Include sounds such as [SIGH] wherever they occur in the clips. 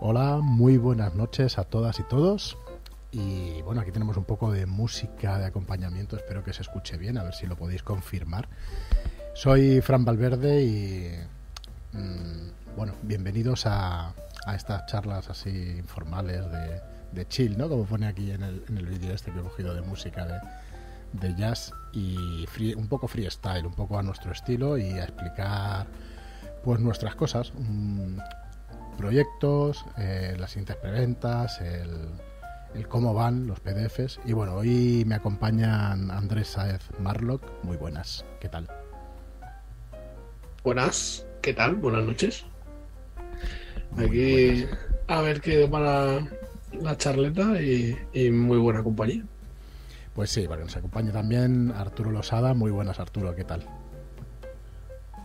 Hola, muy buenas noches a todas y todos. Y bueno, aquí tenemos un poco de música de acompañamiento, espero que se escuche bien, a ver si lo podéis confirmar. Soy Fran Valverde y mm, bueno, bienvenidos a, estas charlas así informales de, chill, ¿no? Como pone aquí en el, vídeo este que he cogido de música de, jazz y un poco freestyle, un poco a nuestro estilo y a explicar pues nuestras cosas, mm, proyectos, eh, las siguientes preventas, el, el, cómo van los PDFs. Y bueno, hoy me acompañan Andrés Saez Marlock. Muy buenas, ¿qué tal? Buenas, ¿qué tal? Buenas noches. Aquí a ver qué para la charleta y, y, muy buena compañía. Pues sí, para que nos acompañe también Arturo Losada. Muy buenas, Arturo, ¿qué tal?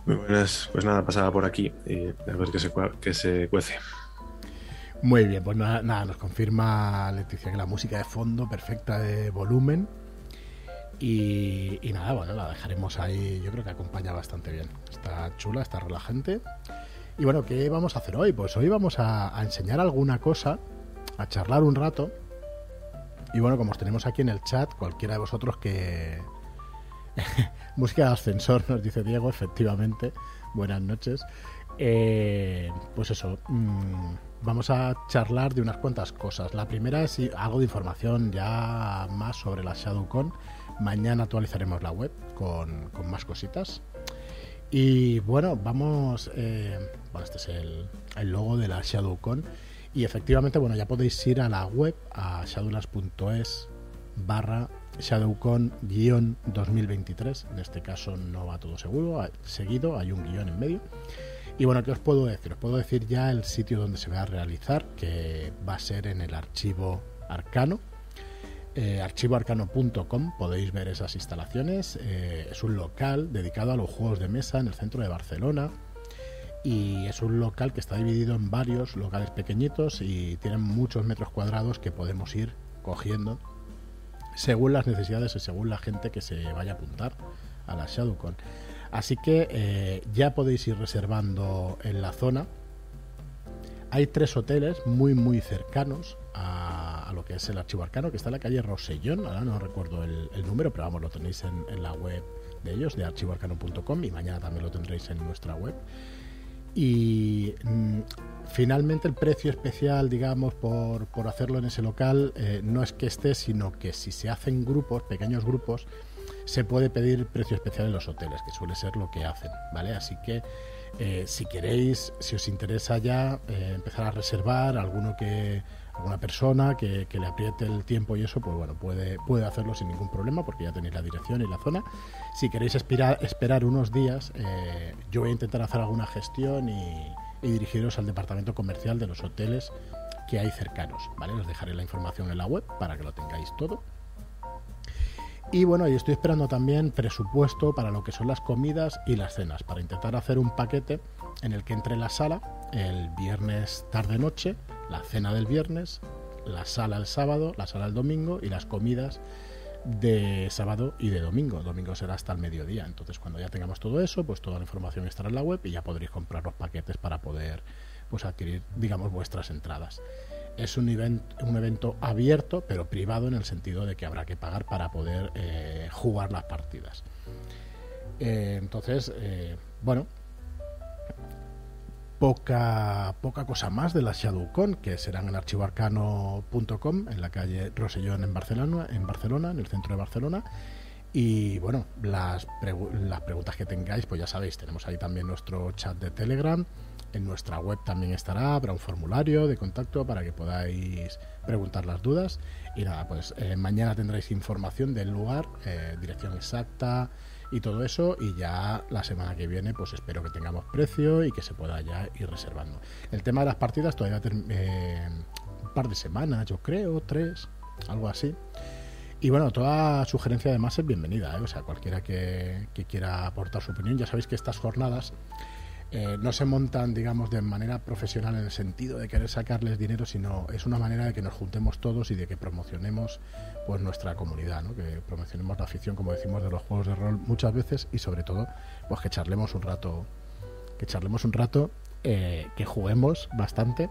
Muy buenas, pues nada, pasaba por aquí y a ver qué se, qué se cuece. Muy bien, pues nada, nos confirma Leticia que la música de fondo perfecta de volumen. Y, nada, bueno, la dejaremos ahí, yo creo que acompaña bastante bien. Está chula, está relajante. Y bueno, ¿qué vamos a hacer hoy? Pues hoy vamos a enseñar alguna cosa, a charlar un rato. Y bueno, como os tenemos aquí en el chat, cualquiera de vosotros que, [LAUGHS] Música de ascensor, nos dice Diego, efectivamente. Buenas noches. Eh, pues eso, mm, vamos a charlar de unas cuantas cosas. La primera es algo de información ya más sobre la ShadowCon. Mañana actualizaremos la web con, más cositas. Y bueno, vamos. Eh, bueno, este es el, el, logo de la ShadowCon. Y efectivamente, bueno, ya podéis ir a la web, a shadowlands.es barra ShadowCon-2023. En este caso no va todo seguro, seguido, hay un guion en medio. Y bueno, ¿qué os puedo decir? Os puedo decir ya el sitio donde se va a realizar, que va a ser en el archivo arcano. Eh, archivoarcano.com podéis ver esas instalaciones. Eh, es un local dedicado a los juegos de mesa en el centro de Barcelona. Y es un local que está dividido en varios locales pequeñitos y tienen muchos metros cuadrados que podemos ir cogiendo según las necesidades y según la gente que se vaya a apuntar a la ShadowCon. Así que eh, ya podéis ir reservando en la zona. Hay tres hoteles muy muy cercanos a, lo que es el archivo arcano, que está en la calle Rosellón, ahora no recuerdo el, número, pero vamos, lo tenéis en, la web de ellos, de archivoarcano.com, y mañana también lo tendréis en nuestra web. Y mm, finalmente el precio especial, digamos, por, por hacerlo en ese local, eh, no es que esté, sino que si se hacen grupos, pequeños grupos, se puede pedir precio especial en los hoteles, que suele ser lo que hacen, ¿vale? Así que eh, si queréis, si os interesa ya eh, empezar a reservar alguno que alguna persona que, le apriete el tiempo y eso, pues bueno, puede, puede hacerlo sin ningún problema porque ya tenéis la dirección y la zona. Si queréis esperar, esperar unos días, eh, yo voy a intentar hacer alguna gestión y, dirigiros al departamento comercial de los hoteles que hay cercanos, ¿vale? Os dejaré la información en la web para que lo tengáis todo. Y bueno, y estoy esperando también presupuesto para lo que son las comidas y las cenas, para intentar hacer un paquete en el que entre la sala el viernes tarde-noche la cena del viernes, la sala el sábado, la sala el domingo y las comidas de sábado y de domingo. Domingo será hasta el mediodía. Entonces, cuando ya tengamos todo eso, pues toda la información estará en la web y ya podréis comprar los paquetes para poder pues adquirir, digamos, vuestras entradas. Es un, un evento abierto, pero privado en el sentido de que habrá que pagar para poder eh, jugar las partidas. Eh, entonces, eh, bueno, poca, poca cosa más de la ShadowCon, que serán en archivoarcano.com, en la calle Rosellón en Barcelona, en Barcelona, en el centro de Barcelona. Y bueno, las, las preguntas que tengáis, pues ya sabéis, tenemos ahí también nuestro chat de Telegram. En nuestra web también estará, habrá un formulario de contacto para que podáis preguntar las dudas. Y nada, pues eh, mañana tendréis información del lugar, eh, dirección exacta, y todo eso y ya la semana que viene pues espero que tengamos precio y que se pueda ya ir reservando. El tema de las partidas todavía eh, un par de semanas yo creo, tres, algo así. Y bueno, toda sugerencia además es bienvenida, ¿eh? o sea, cualquiera que, que quiera aportar su opinión, ya sabéis que estas jornadas eh, no se montan, digamos, de manera profesional en el sentido de querer sacarles dinero, sino es una manera de que nos juntemos todos y de que promocionemos pues nuestra comunidad, ¿no? que promocionemos la afición, como decimos, de los juegos de rol muchas veces y sobre todo, pues que charlemos un rato, que charlemos un rato, eh, que juguemos bastante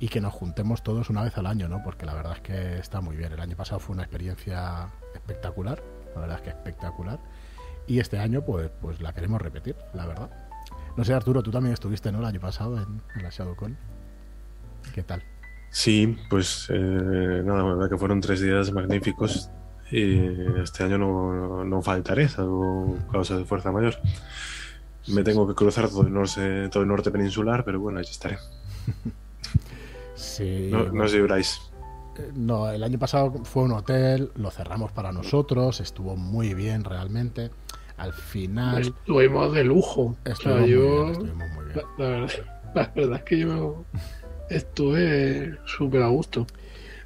y que nos juntemos todos una vez al año, ¿no? Porque la verdad es que está muy bien. El año pasado fue una experiencia espectacular, la verdad es que espectacular. Y este año, pues, pues la queremos repetir, la verdad. No sé, Arturo, tú también estuviste, ¿no? El año pasado en, en la ShadowCon. ¿Qué tal? Sí, pues eh, nada, la verdad que fueron tres días magníficos y este año no, no faltaré, salvo causa de fuerza mayor. Me tengo que cruzar todo el norte, todo el norte peninsular, pero bueno, allí estaré. [LAUGHS] Sí. No, no os libráis. Eh, No, el año pasado fue un hotel, lo cerramos para nosotros, estuvo muy bien realmente. Al final Estuvimos de lujo. O sea, estuvimos muy bien, estuvimos muy bien. la, la verdad, [LAUGHS] la verdad es que yo estuve súper a gusto.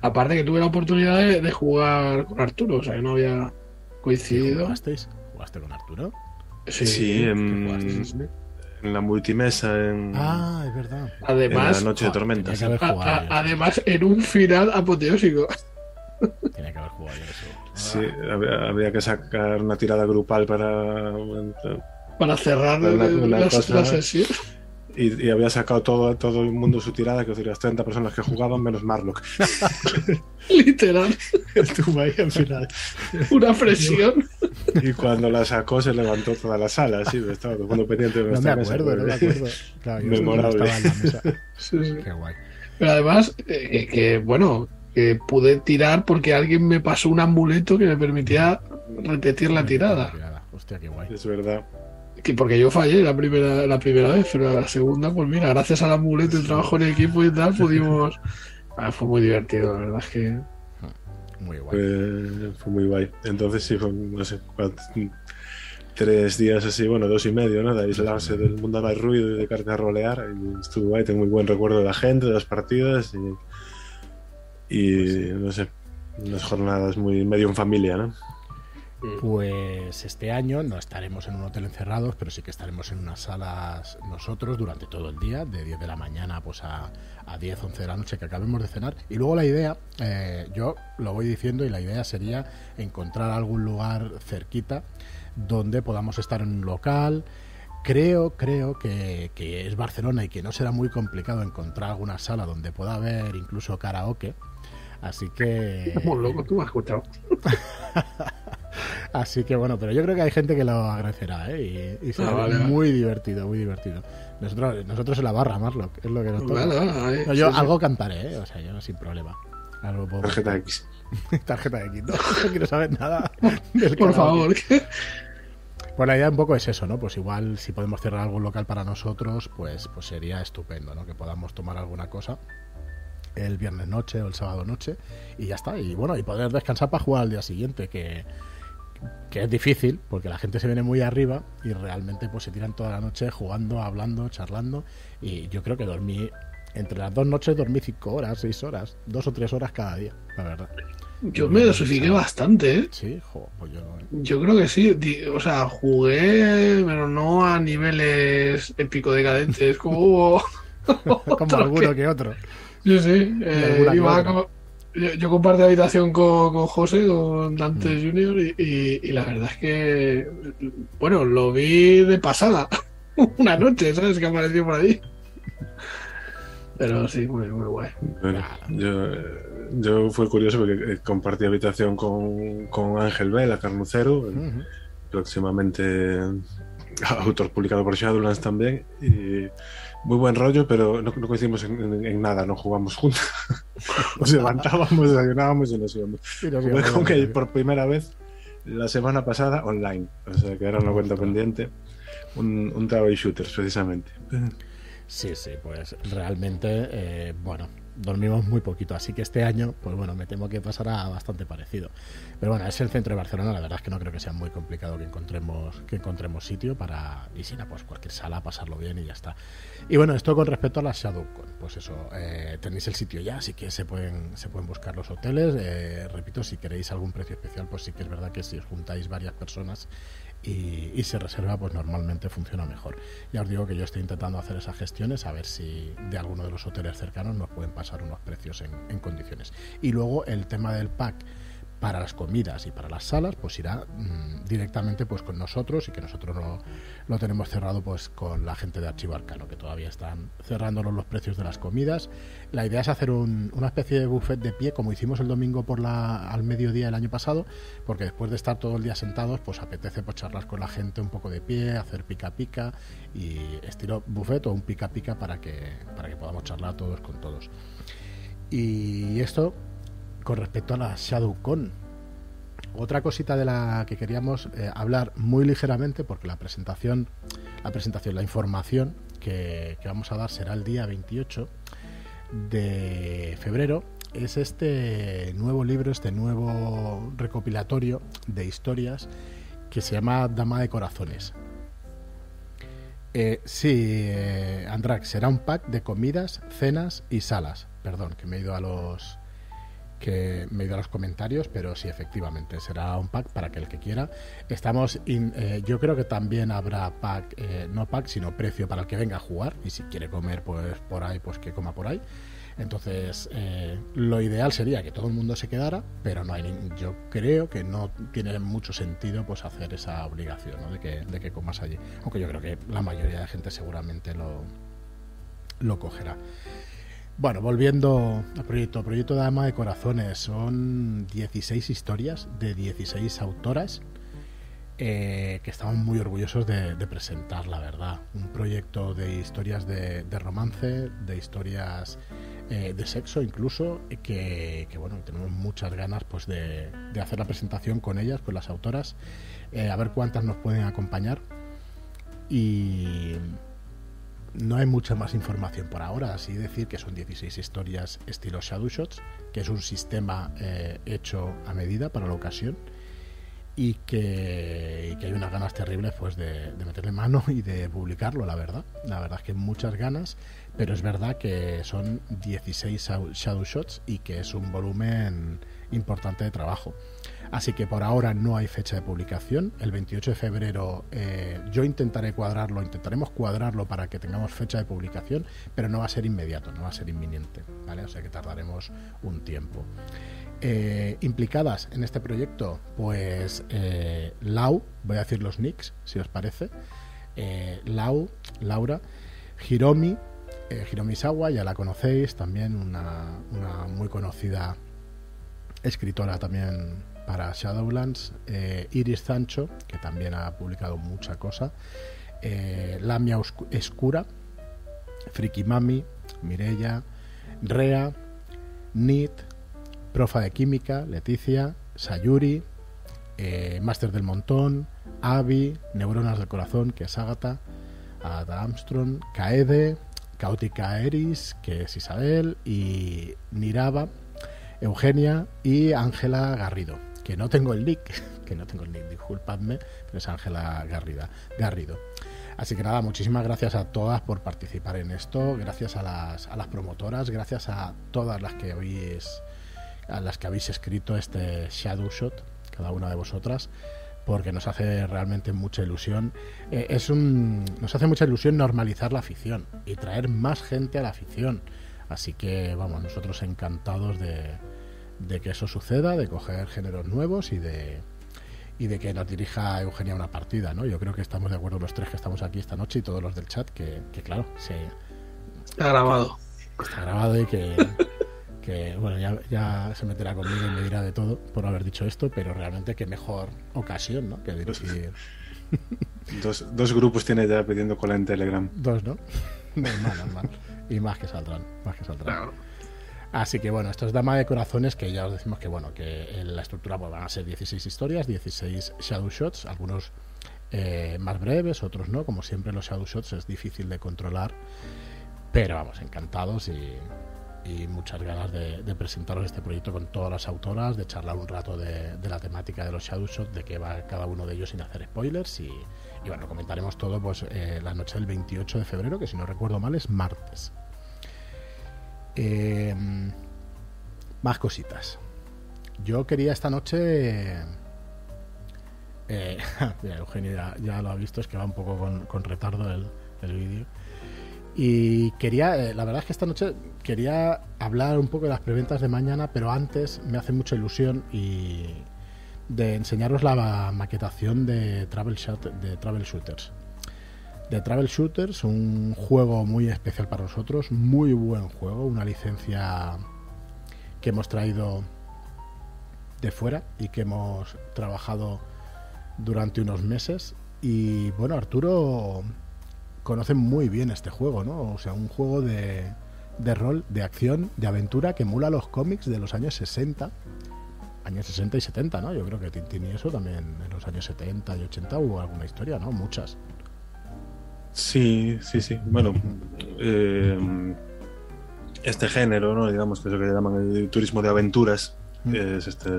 Aparte que tuve la oportunidad de, de jugar con Arturo, o sea, que no había coincidido. ¿Jugasteis? ¿Jugaste con Arturo? Sí, Sí, en, la multimesa, en, Ah, es verdad. en la Además, noche de Joder, tormenta. tenía que sí. haber a- jugado a- yo. además en un final apoteósico. Tenía que haber jugado yo eso. Sí, había, había que sacar una tirada grupal para Para cerrar Una- el- una la, cosa- la sesión. y, y había sacado todo, todo el mundo su tirada, que las 30 personas que jugaban, menos Marlock. [LAUGHS] Literal, Estuvo ahí al final. una presión. Y cuando la sacó se levantó toda la sala, sí, estaba todo el mundo pendiente de No me mesa, acuerdo, no me porque- acuerdo. Claro, yo Memorable. estaba en la mesa. Sí, sí. Qué guay. Pero además, eh, que, bueno, que pude tirar porque alguien me pasó un amuleto que me permitía repetir la tirada. Hostia, qué guay. Es verdad. Que porque yo fallé la primera, la primera vez, pero la segunda, pues mira, gracias al amuleto y el trabajo en equipo y tal, pudimos. [LAUGHS] Ah, fue muy divertido, la verdad es que. Muy guay. Fue, fue muy guay. Entonces sí, fue, no sé, cuántos- tres días así, bueno, dos y medio, ¿no? De aislarse del mundo del ruido y de carta a rolear. Y estuvo guay, tengo muy buen recuerdo de la gente, de las partidas y, y no sé, unas jornadas muy medio en familia, ¿no? Pues este año no estaremos en un hotel encerrados, pero sí que estaremos en unas salas nosotros durante todo el día, de 10 de la mañana pues a, a 10, 11 de la noche que acabemos de cenar. Y luego la idea, eh, yo lo voy diciendo, y la idea sería encontrar algún lugar cerquita donde podamos estar en un local. Creo, creo que, que es Barcelona y que no será muy complicado encontrar alguna sala donde pueda haber incluso karaoke. Así que... [LAUGHS] Estamos locos, tú me has escuchado. [LAUGHS] Así que bueno, pero yo creo que hay gente que lo agradecerá, ¿eh? Y, y será Ah, vale, vale. muy divertido, muy divertido. Nosotros, nosotros en la barra, Marlock, es lo que nos toca. Vale, No, yo sí, sí. algo cantaré, ¿eh? O sea, yo sin problema. Algo puedo Tarjeta X. [LAUGHS] Tarjeta de X, no, no quiero saber nada. del Por favor. Pues la idea un poco es eso, ¿no? Pues igual si podemos cerrar algún local para nosotros, pues, pues sería estupendo, ¿no? Que podamos tomar alguna cosa el viernes noche o el sábado noche y ya está. Y bueno, y poder descansar para jugar al día siguiente, que, que es difícil porque la gente se viene muy arriba y realmente pues se tiran toda la noche jugando, hablando, charlando y yo creo que dormí entre las dos noches dormí cinco horas, seis horas, dos o tres horas cada día, la verdad. Yo me dosifiqué bastante, ¿eh? Sí, jo, pues yo no. ¿eh? Yo creo que sí. O sea, jugué, pero no a niveles épico decadentes, como. [LAUGHS] como alguno que- que otro. Sí, sí. eh, iba yo, yo compartí habitación con, con José, con Dante Mm. Junior, y, y- y la verdad es que, bueno, lo vi de pasada. [LAUGHS] Una noche, ¿sabes? Que apareció por ahí. Pero sí, muy, muy guay. Bueno, yo, yo fue curioso porque eh, compartí habitación con, con Ángel Vela, Carnucero, próximamente [LAUGHS] autor publicado por Shadowlands también. Y muy buen rollo, pero no, no coincidimos en, en- en nada, no jugamos juntos. [LAUGHS] Nos levantábamos, desayunábamos y nos íbamos. Jugué con él por primera vez la semana pasada online, o sea que era una cuenta pendiente. Un, un Travel Shooters, precisamente. Sí, sí, pues realmente, eh, bueno, dormimos muy poquito, así que este año, pues bueno, me temo que pasará bastante parecido. Pero bueno, es el centro de Barcelona, la verdad es que no creo que sea muy complicado que encontremos, que encontremos sitio para, y si no, pues cualquier sala, pasarlo bien y ya está. Y bueno, esto con respecto a la ShadowCon, pues eso, eh, tenéis el sitio ya, así que se pueden, se pueden buscar los hoteles. eh, repito, si queréis algún precio especial, pues sí que es verdad que si os juntáis varias personas y, y se reserva, pues normalmente funciona mejor. Ya os digo que yo estoy intentando hacer esas gestiones, a ver si de alguno de los hoteles cercanos nos pueden pasar unos precios en, en condiciones. Y luego el tema del pack para las comidas y para las salas, pues irá mm, directamente pues con nosotros y que nosotros lo, lo, tenemos cerrado pues con la gente de Archivo Arcano, que todavía están cerrándonos los precios de las comidas. La idea es hacer una especie de buffet de pie, como hicimos el domingo por la, al mediodía el año pasado, porque después de estar todo el día sentados, pues apetece pues, charlar con la gente un poco de pie, hacer pica pica y estilo buffet o un pica pica para que, para que podamos charlar todos con todos. Y esto con respecto a la ShadowCon. Otra cosita de la que queríamos eh, hablar muy ligeramente, porque la presentación, la presentación, la información que, vamos a dar será el día 28 de febrero, es este nuevo libro, este nuevo recopilatorio de historias que se llama Dama de Corazones. Eh, sí, eh, Andrax, será un pack de comidas, cenas y salas. Perdón, que me he ido a los, que me he ido a los comentarios, pero sí, efectivamente, será un pack para que el que quiera. Estamos, eh, yo creo que también habrá pack, eh, no pack, sino precio para el que venga a jugar y si quiere comer pues por ahí, pues que coma por ahí. Entonces, eh, lo ideal sería que todo el mundo se quedara, pero no hay yo creo que no tiene mucho sentido pues hacer esa obligación de, que, de que comas allí. Aunque yo creo que la mayoría de gente seguramente lo, lo cogerá. Bueno, volviendo al proyecto, proyecto de Ama de Corazones, son 16 historias de 16 autoras eh, que estamos muy orgullosos de, presentar, la verdad. Un proyecto de historias de, romance, de historias eh, de sexo incluso, que, bueno, tenemos muchas ganas pues de, hacer la presentación con ellas, con las autoras, eh, a ver cuántas nos pueden acompañar. Y no hay mucha más información por ahora, así decir que son 16 historias estilo Shadow Shots, que es un sistema eh, hecho a medida para la ocasión y que, hay unas ganas terribles pues de, meterle mano [LAUGHS] y de publicarlo, la verdad. La verdad es que muchas ganas, pero es verdad que son 16 Shadow Shots y que es un volumen importante de trabajo. Así que por ahora no hay fecha de publicación. El 28 de febrero eh, yo intentaré cuadrarlo, intentaremos cuadrarlo para que tengamos fecha de publicación, pero no va a ser inmediato, no va a ser inminente, ¿vale? O sea que tardaremos un tiempo. Eh, implicadas en este proyecto, pues eh, Lau, voy a decir los nicks, si os parece. Lau, Laura, Hiromi, Hiromi Sawa, ya la conocéis, también una, una muy conocida escritora también para Shadowlands, eh, Iris Sancho, que también ha publicado mucha cosa, eh, Lamia Escura, Friki Mami, Mirella, Rea, Nit, Profa de Química, Leticia, Sayuri, eh, Máster del Montón, Avi, Neuronas del Corazón, que es Agatha, Ada Armstrong, Kaede, Caótica Eris, que es Isabel, y Niraba, Eugenia y Ángela Garrido que no tengo el nick, [LAUGHS] que no tengo el nick, disculpadme, pero es Ángela Garrido. Así que nada, muchísimas gracias a todas por participar en esto, gracias a las, a las promotoras, gracias a todas las que habéis a las que habéis escrito este Shadow Shot, cada una de vosotras, porque nos hace realmente mucha ilusión. Eh, es un, nos hace mucha ilusión normalizar la afición y traer más gente a la afición. Así que vamos, nosotros encantados de, de que eso suceda, de coger géneros nuevos y de y de que nos dirija Eugenia una partida, ¿no? Yo creo que estamos de acuerdo los tres que estamos aquí esta noche y todos los del chat que, claro, se está grabado. Está grabado y que, [LAUGHS] que bueno, ya, ya, se meterá conmigo y me dirá de todo por haber dicho esto, pero realmente qué mejor ocasión, ¿no? Que dirigir. [LAUGHS] Dos, dos grupos tiene ya pidiendo cola en Telegram. Dos, ¿no? [LAUGHS] Normal, normal. Y más que saldrán, más que saldrán. Así que bueno, esto es Dama de Corazones, que ya os decimos que bueno, que en la estructura pues, van a ser 16 historias, 16 Shadow Shots, algunos eh, más breves, otros no. Como siempre, los Shadow Shots es difícil de controlar, pero vamos, encantados y, muchas ganas de, presentaros este proyecto con todas las autoras, de charlar un rato de, la temática de los Shadow Shots, de qué va cada uno de ellos sin hacer spoilers y, bueno, comentaremos todo pues eh, la noche del 28 de febrero, que si no recuerdo mal es martes. Eh, más cositas. Yo quería esta noche. Eh, [LAUGHS] Eugenio ya, lo ha visto, es que va un poco con, retardo el, vídeo. Y quería, eh, la verdad es que esta noche quería hablar un poco de las preventas de mañana, pero antes me hace mucha ilusión y de enseñaros la maquetación de Travel, de Travel Shooters. De Travel Shooters, un juego muy especial para nosotros, muy buen juego, una licencia que hemos traído de fuera y que hemos trabajado durante unos meses. Y bueno, Arturo conoce muy bien este juego, ¿no? O sea, un juego de, de rol, de acción, de aventura que emula los cómics de los años 60 años 60 y 70, ¿no? Yo creo que Tintín y eso también en los años 70 y 80 hubo alguna historia, ¿no? Muchas. Sí, sí, sí. Bueno, eh, este género, ¿no? Digamos que es lo que llaman el turismo de aventuras, mm. es este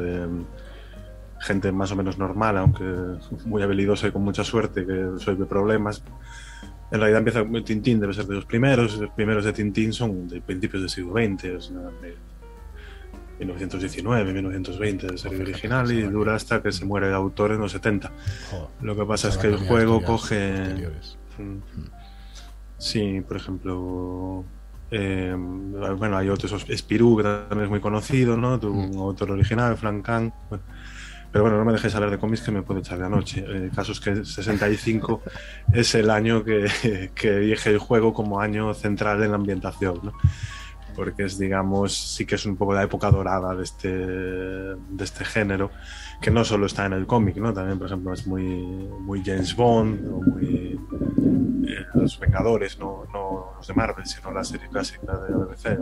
gente más o menos normal, aunque muy habilidosa y con mucha suerte, que resuelve problemas. En realidad empieza Tintín, debe ser de los primeros. Los primeros de Tintín son de principios del siglo XX, o sea, 1919, 1920 de serie original y dura hasta que se muere el autor en los 70. Lo que pasa es que el juego coge... Sí, por ejemplo... Eh, bueno, hay otros, Spirou, que también es muy conocido, ¿no? Un mm. autor original, Frank Kang. Pero bueno, no me dejéis hablar de cómics que me puede echar de anoche. El caso es que 65 [LAUGHS] es el año que, que elige el juego como año central en la ambientación, ¿no? Porque es, digamos, sí que es un poco la época dorada de este, de este género, que no solo está en el cómic, ¿no? También, por ejemplo, es muy, muy James Bond, o muy eh, Los Vengadores, no, no, los de Marvel, sino la serie clásica de BBC,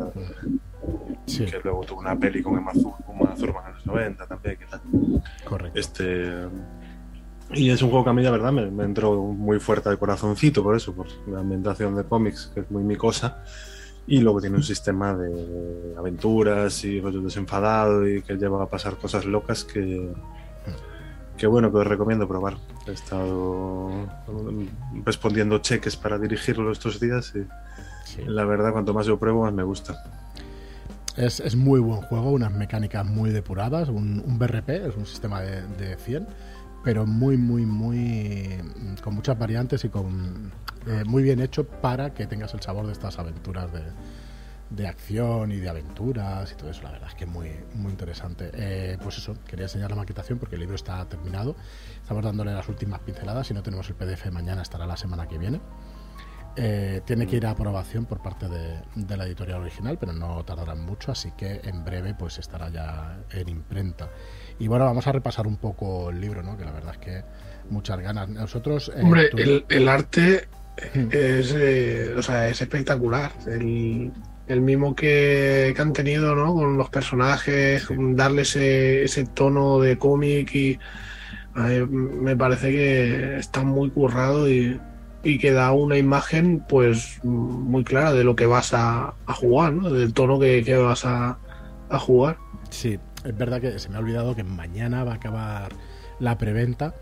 sí. que luego tuvo una peli con Emma Thurman en los 90 también, que tal. Correcto. Este, y es un juego que a mí, la verdad, me, me entró muy fuerte al corazoncito, por eso, por la ambientación de cómics, que es muy mi cosa. Y luego tiene un sistema de aventuras y rollo desenfadado y que lleva a pasar cosas locas que, que bueno, que os recomiendo probar. He estado respondiendo cheques para dirigirlo estos días y la verdad cuanto más yo pruebo más me gusta. Es, es muy buen juego, unas mecánicas muy depuradas, un, un BRP, es un sistema de, de 100 pero muy, muy, muy. con muchas variantes y con. Eh, muy bien hecho para que tengas el sabor de estas aventuras de, de acción y de aventuras y todo eso. La verdad es que muy, muy interesante. Eh, pues eso, quería enseñar la maquetación porque el libro está terminado. Estamos dándole las últimas pinceladas. Si no tenemos el PDF mañana, estará la semana que viene. Eh, tiene que ir a aprobación por parte de, la editorial original, pero no tardará mucho, así que en breve pues estará ya en imprenta. Y bueno, vamos a repasar un poco el libro, ¿no? Que la verdad es que muchas ganas. Nosotros. Eh, Hombre, el, el, arte es, eh, o sea, es espectacular. El, el mismo que, que, han tenido, ¿no? Con los personajes, darle ese, ese tono de cómic y. me parece que está muy currado y, y que da una imagen pues muy clara de lo que vas a, a jugar, ¿no? Del tono que, que vas a, a jugar. Sí, es verdad que se me ha olvidado que mañana va a acabar la preventa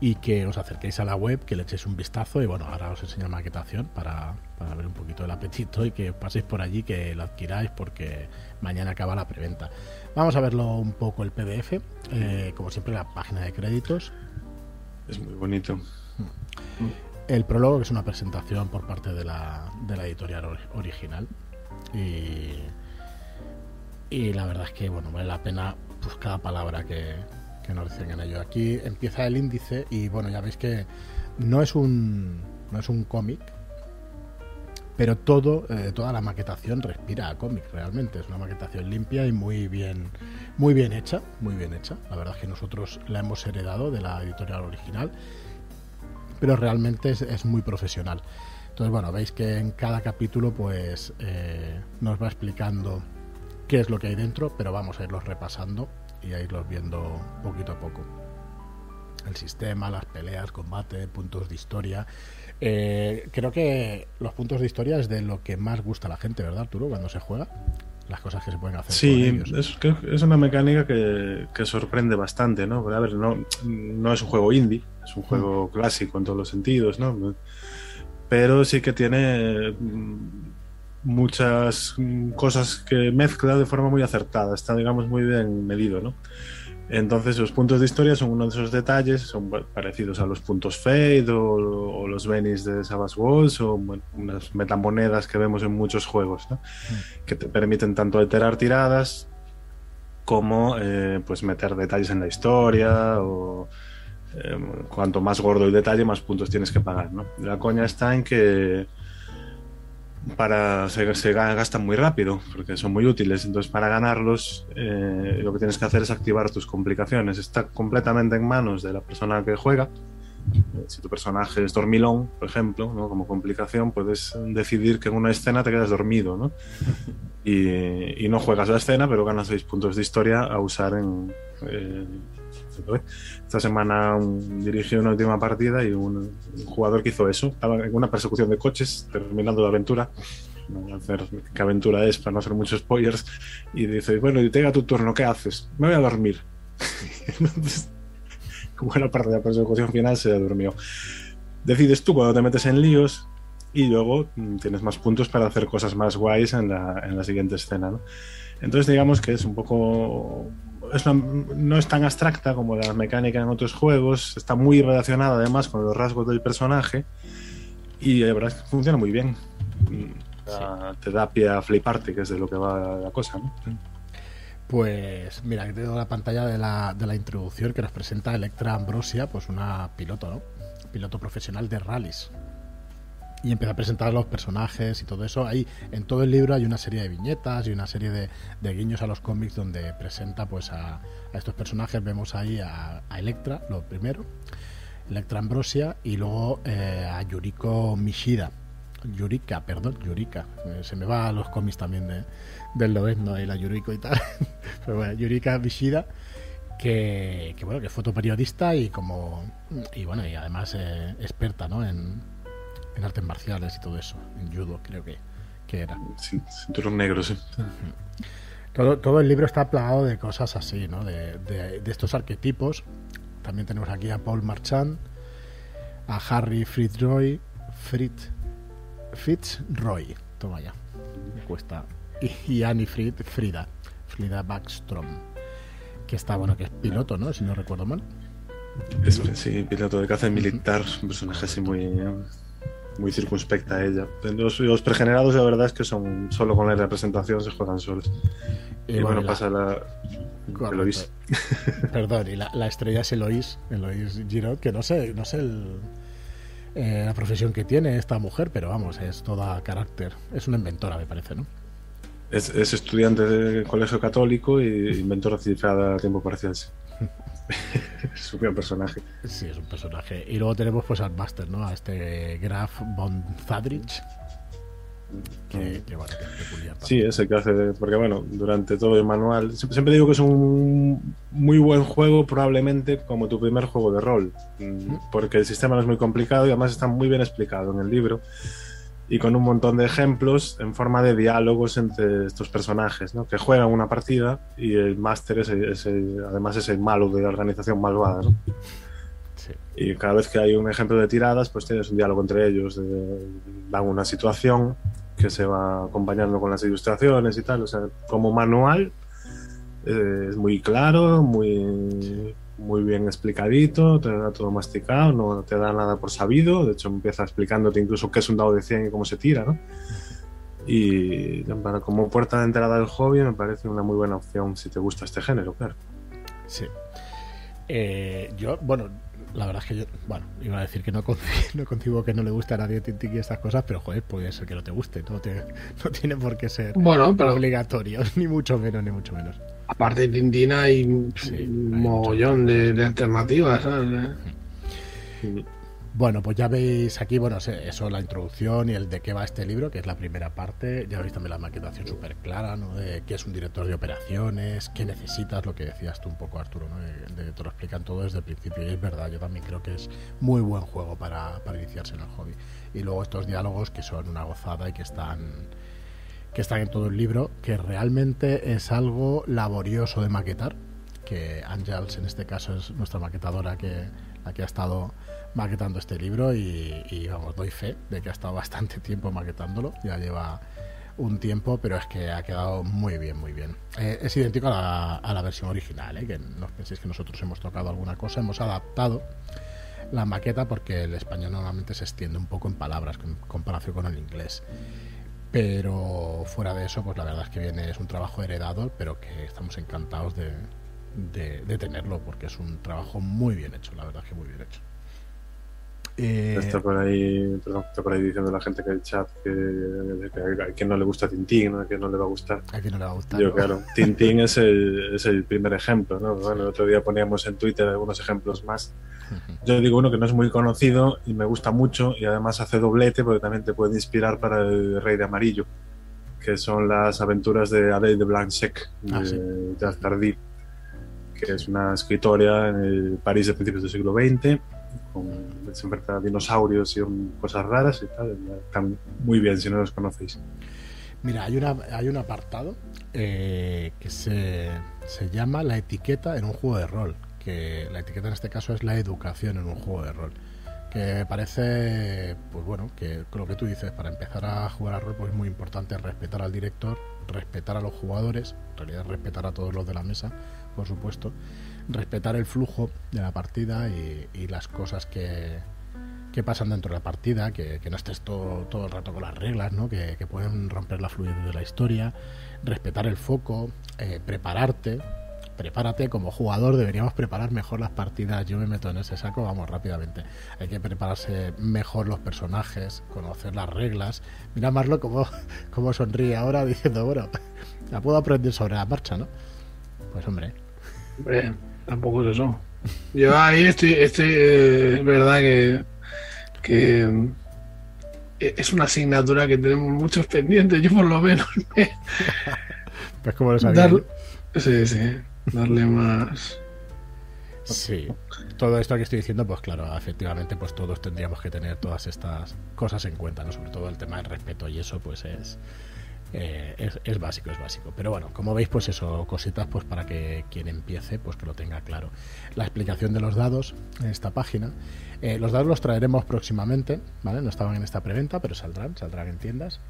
y que os acerquéis a la web, que le echéis un vistazo y bueno, ahora os enseño maquetación para, para ver un poquito el apetito y que paséis por allí, que lo adquiráis porque mañana acaba la preventa. Vamos a verlo un poco el PDF, eh, como siempre la página de créditos. Es muy bonito. El prólogo, que es una presentación por parte de la, de la editorial original. Y y la verdad es que bueno vale la pena pues cada palabra que, nos dicen en ello. Aquí empieza el índice y bueno ya veis que no es un no es un cómic pero todo eh, toda la maquetación respira a cómic realmente. Es una maquetación limpia y muy bien muy bien hecha muy bien hecha. La verdad es que nosotros la hemos heredado de la editorial original pero realmente es, muy profesional. Entonces bueno veis que en cada capítulo pues eh, nos va explicando qué es lo que hay dentro, pero vamos a irlos repasando y a irlos viendo poquito a poco. El sistema, las peleas, combate, puntos de historia. Eh, creo que los puntos de historia es de lo que más gusta a la gente, ¿verdad, Arturo? Cuando se juega, las cosas que se pueden hacer. Sí, Es, es una mecánica que, que, sorprende bastante, ¿no? a ver, no, no es un juego indie, es un juego mm. clásico en todos los sentidos, ¿no? Pero sí que tiene muchas cosas que mezcla de forma muy acertada, está digamos muy bien medido, ¿no? Entonces los puntos de historia son uno de esos detalles, son parecidos a los puntos Fade o, los Venis de Savage Walls o unas metamonedas que vemos en muchos juegos, ¿no? Mm. que te permiten tanto alterar tiradas como eh, pues meter detalles en la historia o eh, cuanto más gordo el detalle más puntos tienes que pagar. ¿no? La coña está en que para se, se, gastan muy rápido porque son muy útiles entonces para ganarlos eh, lo que tienes que hacer es activar tus complicaciones está completamente en manos de la persona que juega eh, si tu personaje es dormilón por ejemplo ¿no? como complicación puedes decidir que en una escena te quedas dormido ¿no? y, y, no juegas la escena pero ganas 6 puntos de historia a usar en eh, esta semana dirigió una última partida y un, jugador que hizo eso. Estaba en una persecución de coches, terminando la aventura. No voy a hacer qué aventura es para no hacer muchos spoilers. Y dice: Bueno, y llega tu turno, ¿qué haces? Me voy a dormir. [LAUGHS] Entonces, como era parte de la persecución final, se durmió. Decides tú cuando te metes en líos y luego mm, tienes más puntos para hacer cosas más guays en la, en la siguiente escena. ¿no? Entonces, digamos que es un poco no es tan abstracta como la mecánica en otros juegos, está muy relacionada además con los rasgos del personaje y la verdad es que funciona muy bien. Te da pie a fliparte, que es de lo que va la cosa. Pues mira, que tengo la pantalla de la, de la introducción que nos presenta Electra Ambrosia, pues una piloto, ¿no? Piloto profesional de rallies y empieza a presentar los personajes y todo eso. Ahí en todo el libro hay una serie de viñetas y una serie de, guiños a los cómics donde presenta pues a, estos personajes. Vemos ahí a, Electra, lo primero, Electra Ambrosia y luego eh, a Yuriko Mishida. Yurika, perdón, Yurika. Eh, se me va a los cómics también de, del ¿no? y la Yuriko y tal. [LAUGHS] Pero bueno, Yurika Mishida. Que, que, bueno que es fotoperiodista y como y bueno y además eh, experta ¿no? en, en artes marciales y todo eso, en judo creo que, que era. Cinturón negro, sí. todo, todo el libro está plagado de cosas así, ¿no? De, de, estos arquetipos. También tenemos aquí a Paul Marchand, a Harry Fitzroy, Fritz, Fitzroy, toma ya, me cuesta, y, Annie Frid, Frida, Frida Backstrom, que está, bueno, que es piloto, ¿no? Si no recuerdo mal. sí, piloto de caza militar, un personaje así muy muy circunspecta ella. Los, los, pregenerados, la verdad es que son solo con la representación se juegan solos. Y, bueno, pasa la. Eloís. [LAUGHS] Perdón, y la, estrella es Eloís, Eloís Giraud, que no sé, no sé eh, la profesión que tiene esta mujer, pero vamos, es toda carácter. Es una inventora, me parece, ¿no? Es, es estudiante de colegio católico y inventora cifrada a tiempo parcial. [LAUGHS] [LAUGHS] es un gran personaje. Sí, es un personaje. Y luego tenemos pues al Master, ¿no? A este Graf von Zadrich. Que, que, bueno, que es peculiar. Sí, ese que hace. Porque bueno, durante todo el manual. Siempre digo que es un muy buen juego, probablemente como tu primer juego de rol. Porque el sistema no es muy complicado y además está muy bien explicado en el libro y con un montón de ejemplos en forma de diálogos entre estos personajes, ¿no? que juegan una partida y el máster es, además es el malo de la organización malvada. ¿no? Y cada vez que hay un ejemplo de tiradas, pues tienes un diálogo entre ellos, dan una situación que se va acompañando con las ilustraciones y tal. O sea, como manual eh, es muy claro, muy muy bien explicadito, te da todo masticado, no te da nada por sabido, de hecho empieza explicándote incluso qué es un dado de 100 y cómo se tira, ¿no? Y para, como puerta de entrada del hobby me parece una muy buena opción si te gusta este género, claro. Sí. Eh, yo, bueno, la verdad es que yo, bueno, iba a decir que no concibo, [LAUGHS] no que no le guste a nadie Tintin y estas cosas, pero joder, puede ser que no te guste, no, [LAUGHS] no tiene por qué ser bueno, pero... obligatorio, [LAUGHS] ni mucho menos, ni mucho menos. Aparte de Tintín hay un mogollón de, alternativas, ¿sabes? Bueno, pues ya veis aquí, bueno, eso, la introducción y el de qué va este libro, que es la primera parte. Ya veis también la maquetación súper clara, ¿no? De qué es un director de operaciones, qué necesitas, lo que decías tú un poco, Arturo, ¿no? De, te lo explican todo desde el principio. Y es verdad, yo también creo que es muy buen juego para, para iniciarse en el hobby. Y luego estos diálogos que son una gozada y que están que están en todo el libro, que realmente es algo laborioso de maquetar, que Angels en este caso es nuestra maquetadora que la que ha estado maquetando este libro y, vamos, doy fe de que ha estado bastante [LAUGHS] tiempo maquetándolo, ya lleva un tiempo, pero es que ha quedado muy bien, muy bien. Eh, es idéntico a la, a la versión original, ¿eh? que no penséis que nosotros hemos tocado alguna cosa, hemos adaptado la maqueta porque el español normalmente se extiende un poco en palabras en comparación con el inglés. Pero fuera de eso, pues la verdad es que viene, es un trabajo heredado, pero que estamos encantados de, de, tenerlo, porque es un trabajo muy bien hecho, la verdad es que muy bien hecho. Eh, está por ahí, perdón, está por ahí diciendo la gente que el chat que, a quien no le gusta Tintín, a quien no le va a gustar. A quien no le va a gustar. Yo, claro, [LAUGHS] Tintín es el, es el primer ejemplo, ¿no? Bueno, el otro día poníamos en Twitter algunos ejemplos más. Yo digo uno que no es muy conocido y me gusta mucho y además hace doblete porque también te puede inspirar para el Rey de Amarillo, que son las aventuras de Adèle de Blanc-Sec, de ah, que es una escritora en el París de principios del siglo XX con siempre dinosaurios y cosas raras y tal. Están muy bien si no los conocéis. Mira, hay, una, hay un apartado eh, que se, se llama la etiqueta en un juego de rol, que la etiqueta en este caso es la educación en un juego de rol que parece, pues bueno, que lo que tú dices, para empezar a jugar a rol, pues es muy importante respetar al director, respetar a los jugadores, en realidad respetar a todos los de la mesa, por supuesto, respetar el flujo de la partida y, las cosas que, que, pasan dentro de la partida, que, no estés todo, todo, el rato con las reglas, ¿no? que, pueden romper la fluidez de la historia, respetar el foco, eh, prepararte. Prepárate como jugador, deberíamos preparar mejor las partidas. Yo me meto en ese saco, vamos rápidamente. Hay que prepararse mejor los personajes, conocer las reglas. Mira Marlo como, [LAUGHS] como sonríe ahora diciendo, bueno, la puedo aprender sobre la marcha, ¿no? Pues hombre. Hombre, Tampoco es eso. Yo ahí estoy, estoy eh, es verdad que, que eh, es una asignatura que tenemos muchos pendientes, yo por lo menos. [LAUGHS] pues como lo sabía. sí, sí, darle más. Sí, todo esto que estoy diciendo, pues claro, efectivamente, pues todos tendríamos que tener todas estas cosas en cuenta, ¿no? Sobre todo el tema del respeto y eso, pues es, eh, es, básico, es básico. Pero bueno, como veis, pues eso, cositas pues para que quien empiece, pues que lo tenga claro. La explicación de los dados en esta página. Eh, los dados los traeremos próximamente, ¿vale? No estaban en esta preventa, pero saldrán, saldrán en tiendas.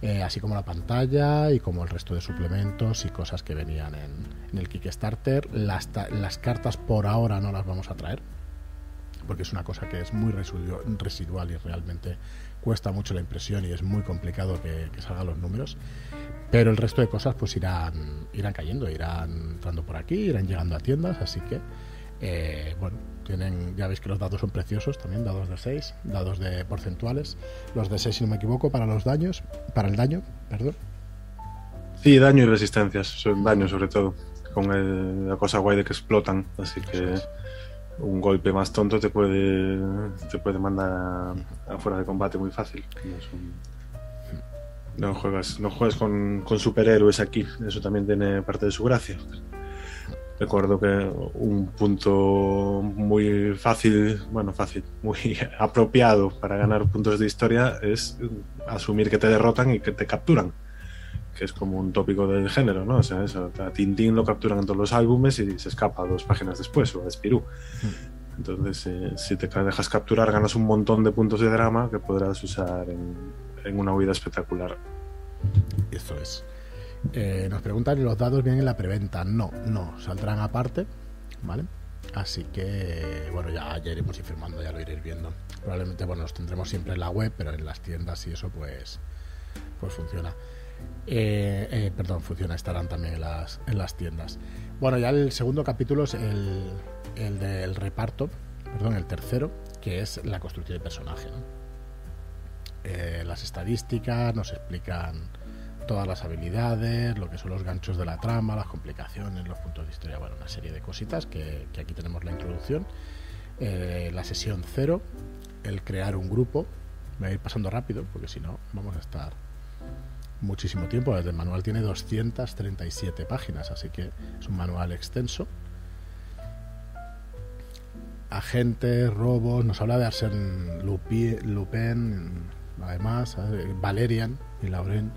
Eh, así como la pantalla y como el resto de suplementos y cosas que venían en, el Kickstarter. Las, cartas por ahora no las vamos a traer, porque es una cosa que es muy residual y realmente cuesta mucho la impresión y es muy complicado que, salgan los números. Pero el resto de cosas pues irán, irán cayendo, irán entrando por aquí, irán llegando a tiendas, así que eh, bueno, tienen, ya veis que los dados son preciosos también, dados de 6, dados de porcentuales, los de 6 si no me equivoco para los daños, para el daño, perdón. Sí, daño y resistencias, son daño sobre todo, con la cosa guay de que explotan, así que un golpe más tonto te puede te puede mandar afuera de combate muy fácil. No, juegas, no juegas con, superhéroes aquí, eso también tiene parte de su gracia. Recuerdo que un punto muy fácil, bueno, fácil, muy [LAUGHS] apropiado para ganar puntos de historia es asumir que te derrotan y que te capturan que es como un tópico del género, ¿no? O sea, eso, a Tintín lo capturan en todos los álbumes y se escapa dos páginas después, o a Spirou. Entonces, eh, si te dejas capturar, ganas un montón de puntos de drama que podrás usar en, una huida espectacular. Eso es. Eh, nos preguntan si los dados vienen en la preventa. No, no, saldrán aparte, ¿vale? Así que, bueno, ya, ya iremos firmando, ya lo iréis viendo. Probablemente, bueno, los tendremos siempre en la web, pero en las tiendas y eso, pues, pues funciona. Eh, eh, perdón, funciona, estarán también en las, en las tiendas. Bueno, ya el segundo capítulo es el, el del reparto, perdón, el tercero, que es la construcción de personaje. Eh, las estadísticas nos explican todas las habilidades, lo que son los ganchos de la trama, las complicaciones, los puntos de historia, bueno, una serie de cositas que, aquí tenemos la introducción. la sesión cero, el crear un grupo. Voy a ir pasando rápido porque si no vamos a estar muchísimo tiempo. El manual tiene 237 páginas, así que es un manual extenso. Agentes, robos, nos habla de Arsène Lupin, además, Valerian y Lauren.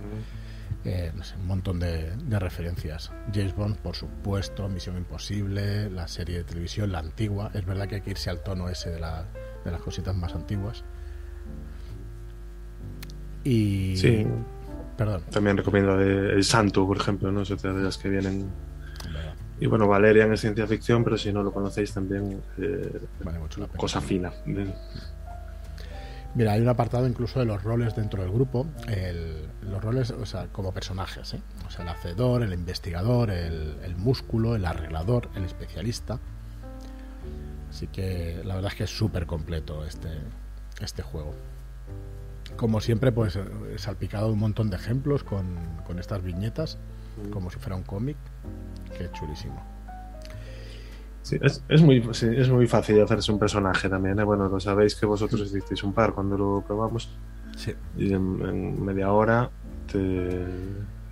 Eh, un montón de, referencias. James Bond, por supuesto, Misión Imposible, la serie de televisión, la antigua. Es verdad que hay que irse al tono ese de, la, de las cositas más antiguas. Y. Sí Perdón. También recomiendo de- El Santo, por ejemplo, ¿no? Es otra de las que vienen. Y bueno, Valerian es ciencia ficción, pero si no lo conocéis también, eh, Vale mucho la pena. cosa fina. De- Mira, hay un apartado incluso de los roles dentro del grupo. El- los roles, o sea, como personajes, ¿eh? O sea, el hacedor, el investigador, el, el músculo, el arreglador, el especialista. Así que la verdad es que es súper completo este, este juego. Como siempre, pues salpicado un montón de ejemplos con, con estas viñetas, como si fuera un cómic. Qué chulísimo. Sí, es, es muy, sí, es muy fácil hacerse un personaje también. ¿eh? Bueno, lo sabéis que vosotros hicisteis un par cuando lo probamos. Sí. Y en, en media hora te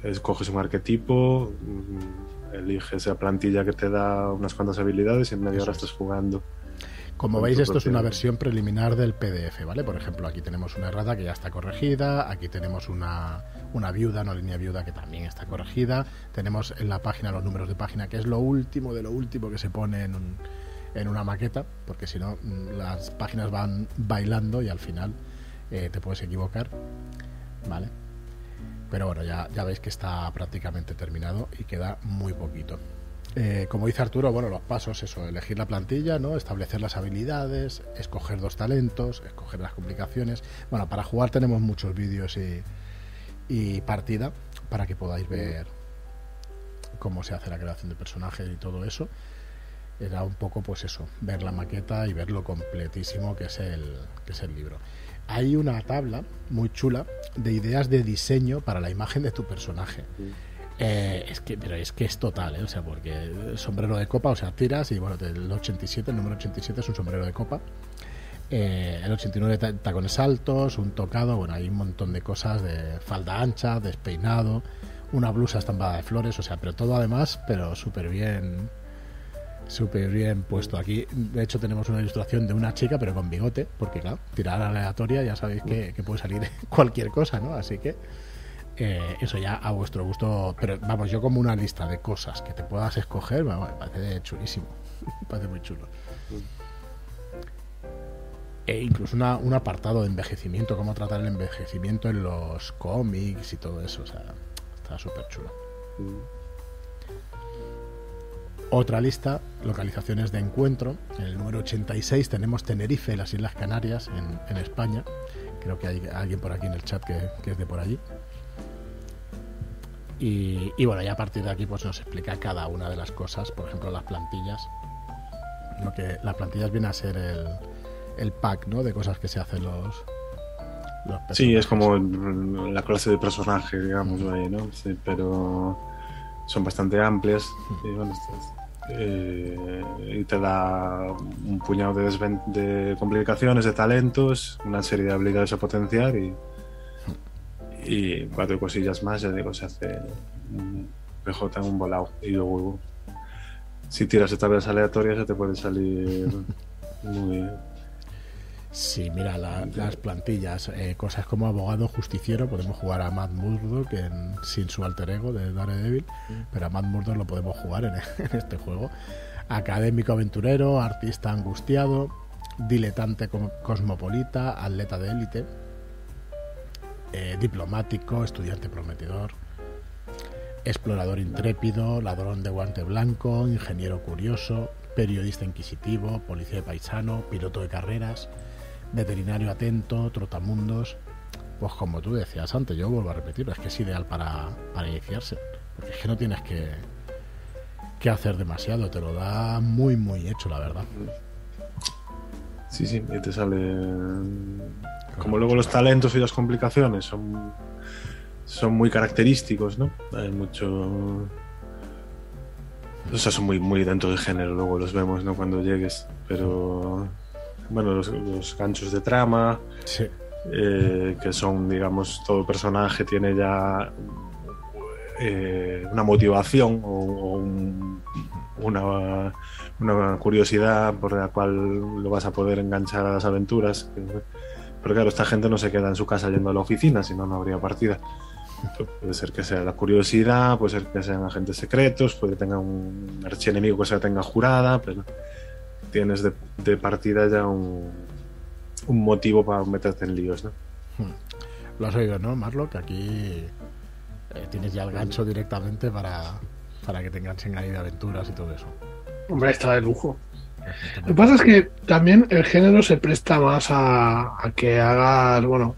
escoges un arquetipo, mm, eliges la plantilla que te da unas cuantas habilidades y en media Eso hora es. estás jugando. Como veis, esto es una versión preliminar del PDF, ¿vale? Por ejemplo, aquí tenemos una errata que ya está corregida, aquí tenemos una, una viuda, una línea viuda que también está corregida, tenemos en la página los números de página, que es lo último de lo último que se pone en, un- en una maqueta, porque si no, mm, las páginas van bailando y al final eh, te puedes equivocar, ¿vale? Pero bueno, ya, ya veis que está prácticamente terminado y queda muy poquito. Eh, como dice Arturo, bueno, los pasos, eso, elegir la plantilla, ¿no? Establecer las habilidades, escoger dos talentos, escoger las complicaciones. Bueno, para jugar tenemos muchos vídeos y, y partida para que podáis ver cómo se hace la creación de personajes y todo eso. Era un poco, pues eso, ver la maqueta y ver lo completísimo que es el, que es el libro. Hay una tabla muy chula de ideas de diseño para la imagen de tu personaje. Eh, es que, pero es que es total, ¿eh? o sea, porque el sombrero de copa, o sea, tiras y bueno, el 87, el número 87 es un sombrero de copa. Eh, el 89 ta- tacones altos, un tocado, bueno, hay un montón de cosas de falda ancha, despeinado, una blusa estampada de flores, o sea, pero todo además, pero súper bien, súper bien puesto. Aquí, de hecho, tenemos una ilustración de una chica, pero con bigote, porque claro, tirar aleatoria ya sabéis que, que puede salir [LAUGHS] cualquier cosa, ¿no? Así que eh, eso ya a vuestro gusto. Pero vamos, yo como una lista de cosas que te puedas escoger, me parece chulísimo. [LAUGHS] Me parece muy chulo. E incluso un apartado de envejecimiento, cómo tratar el envejecimiento en los cómics y todo eso. O sea, está súper chulo. Otra lista, localizaciones de encuentro. En el número 86 tenemos Tenerife, las Islas Canarias, en, España. Creo que hay alguien por aquí en el chat que es de por allí. Y, y bueno, y a partir de aquí pues nos explica cada una de las cosas, por ejemplo las plantillas. Lo que las plantillas viene a ser el, el pack, ¿no? De cosas que se hacen los, los Sí, es como la clase de personaje, digamos, ahí, ¿no? Sí, pero son bastante amplias y, bueno, estás- eh, y te da un puñado de, de complicaciones, de talentos, una serie de habilidades a potenciar y, y cuatro cosillas más, ya digo, se hace un PJ en un volado. Y luego, si tiras tablas aleatorias, ya te puede salir [LAUGHS] muy, Sí, mira, la- las plantillas, eh, cosas como abogado justiciero, podemos jugar a Matt Murdock en- sin su alter ego de Daredevil, pero a Matt Murdock lo podemos jugar en, [LAUGHS] en este juego. Académico aventurero, artista angustiado, diletante cosmopolita, atleta de élite, eh, diplomático, estudiante prometedor, explorador intrépido, ladrón de guante blanco, ingeniero curioso, periodista inquisitivo, policía paisano, piloto de carreras, veterinario atento, trotamundos. Pues como tú decías antes, yo vuelvo a repetirlo, es que es ideal para, para iniciarse. Porque es que no tienes que, que hacer demasiado, te lo da muy, muy hecho, la verdad. Sí, sí, y te sale. Como luego los talentos y las complicaciones son, son muy característicos, ¿no? Hay mucho. O sea, son muy, muy dentro del género, luego los vemos, ¿no? Cuando llegues. Pero. Bueno, los, los ganchos de trama, Sí, eh, que son, digamos, todo personaje tiene ya eh, una motivación o, o un- una, una curiosidad por la cual lo vas a poder enganchar a las aventuras. Pero claro, esta gente no se queda en su casa yendo a la oficina, si no, no habría partida. Puede ser que sea la curiosidad, puede ser que sean agentes secretos, puede que tenga un archienemigo que se la tenga jurada, pero tienes de, de partida ya un, un motivo para meterte en líos, ¿no? lo has oído, ¿no, Marlo? Que aquí eh, tienes ya el gancho directamente para, para que te enganchen ahí de aventuras y todo eso. Hombre, está de lujo. Lo que pasa es que también el género se presta más a, a que hagas, bueno,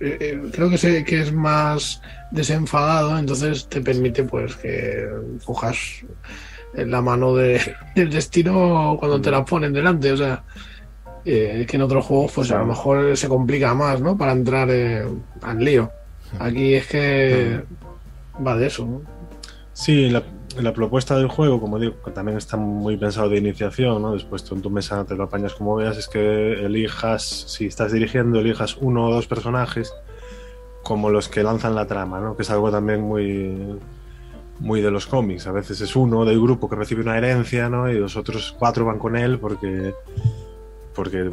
eh, eh, creo que, se, que es más desenfadado, entonces te permite pues que cojas la mano de, [LAUGHS] del destino cuando te la ponen delante, o sea, eh, que en otros juegos pues a lo mejor se complica más, ¿no? Para entrar eh, al lío. Aquí es que va de eso, ¿no? Sí, la, la propuesta del juego, como digo, que también está muy pensado de iniciación, ¿no? Después tú en tu mesa te lo apañas como veas, es que elijas, si estás dirigiendo, elijas uno o dos personajes como los que lanzan la trama, ¿no? Que es algo también muy muy de los cómics. A veces es uno del grupo que recibe una herencia, ¿no? Y los otros cuatro van con él porque porque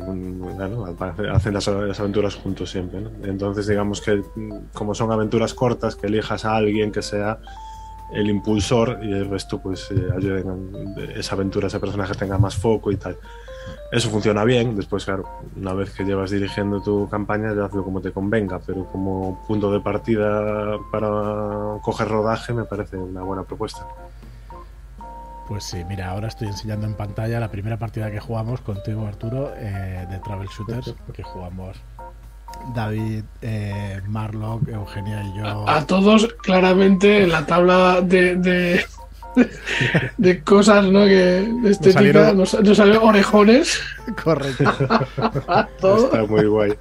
hacen las, las, aventuras juntos siempre. ¿no? Entonces, digamos que como son aventuras cortas, que elijas a alguien que sea el impulsor y el resto, pues eh, ayuden a esa aventura, ese personaje tenga más foco y tal. Eso funciona bien. Después, claro, una vez que llevas dirigiendo tu campaña, ya hazlo como te convenga, pero como punto de partida para coger rodaje, me parece una buena propuesta. Pues sí, mira, ahora estoy enseñando en pantalla la primera partida que jugamos contigo, Arturo, eh, de Travel Shooters, que jugamos David, eh, Marlock, Eugenia y yo. A, a, todos, claramente, en la tabla de, de, [LAUGHS] de cosas, ¿no? Que de estética nos, salieron... nos salió orejones. Correcto. [LAUGHS] Está muy guay.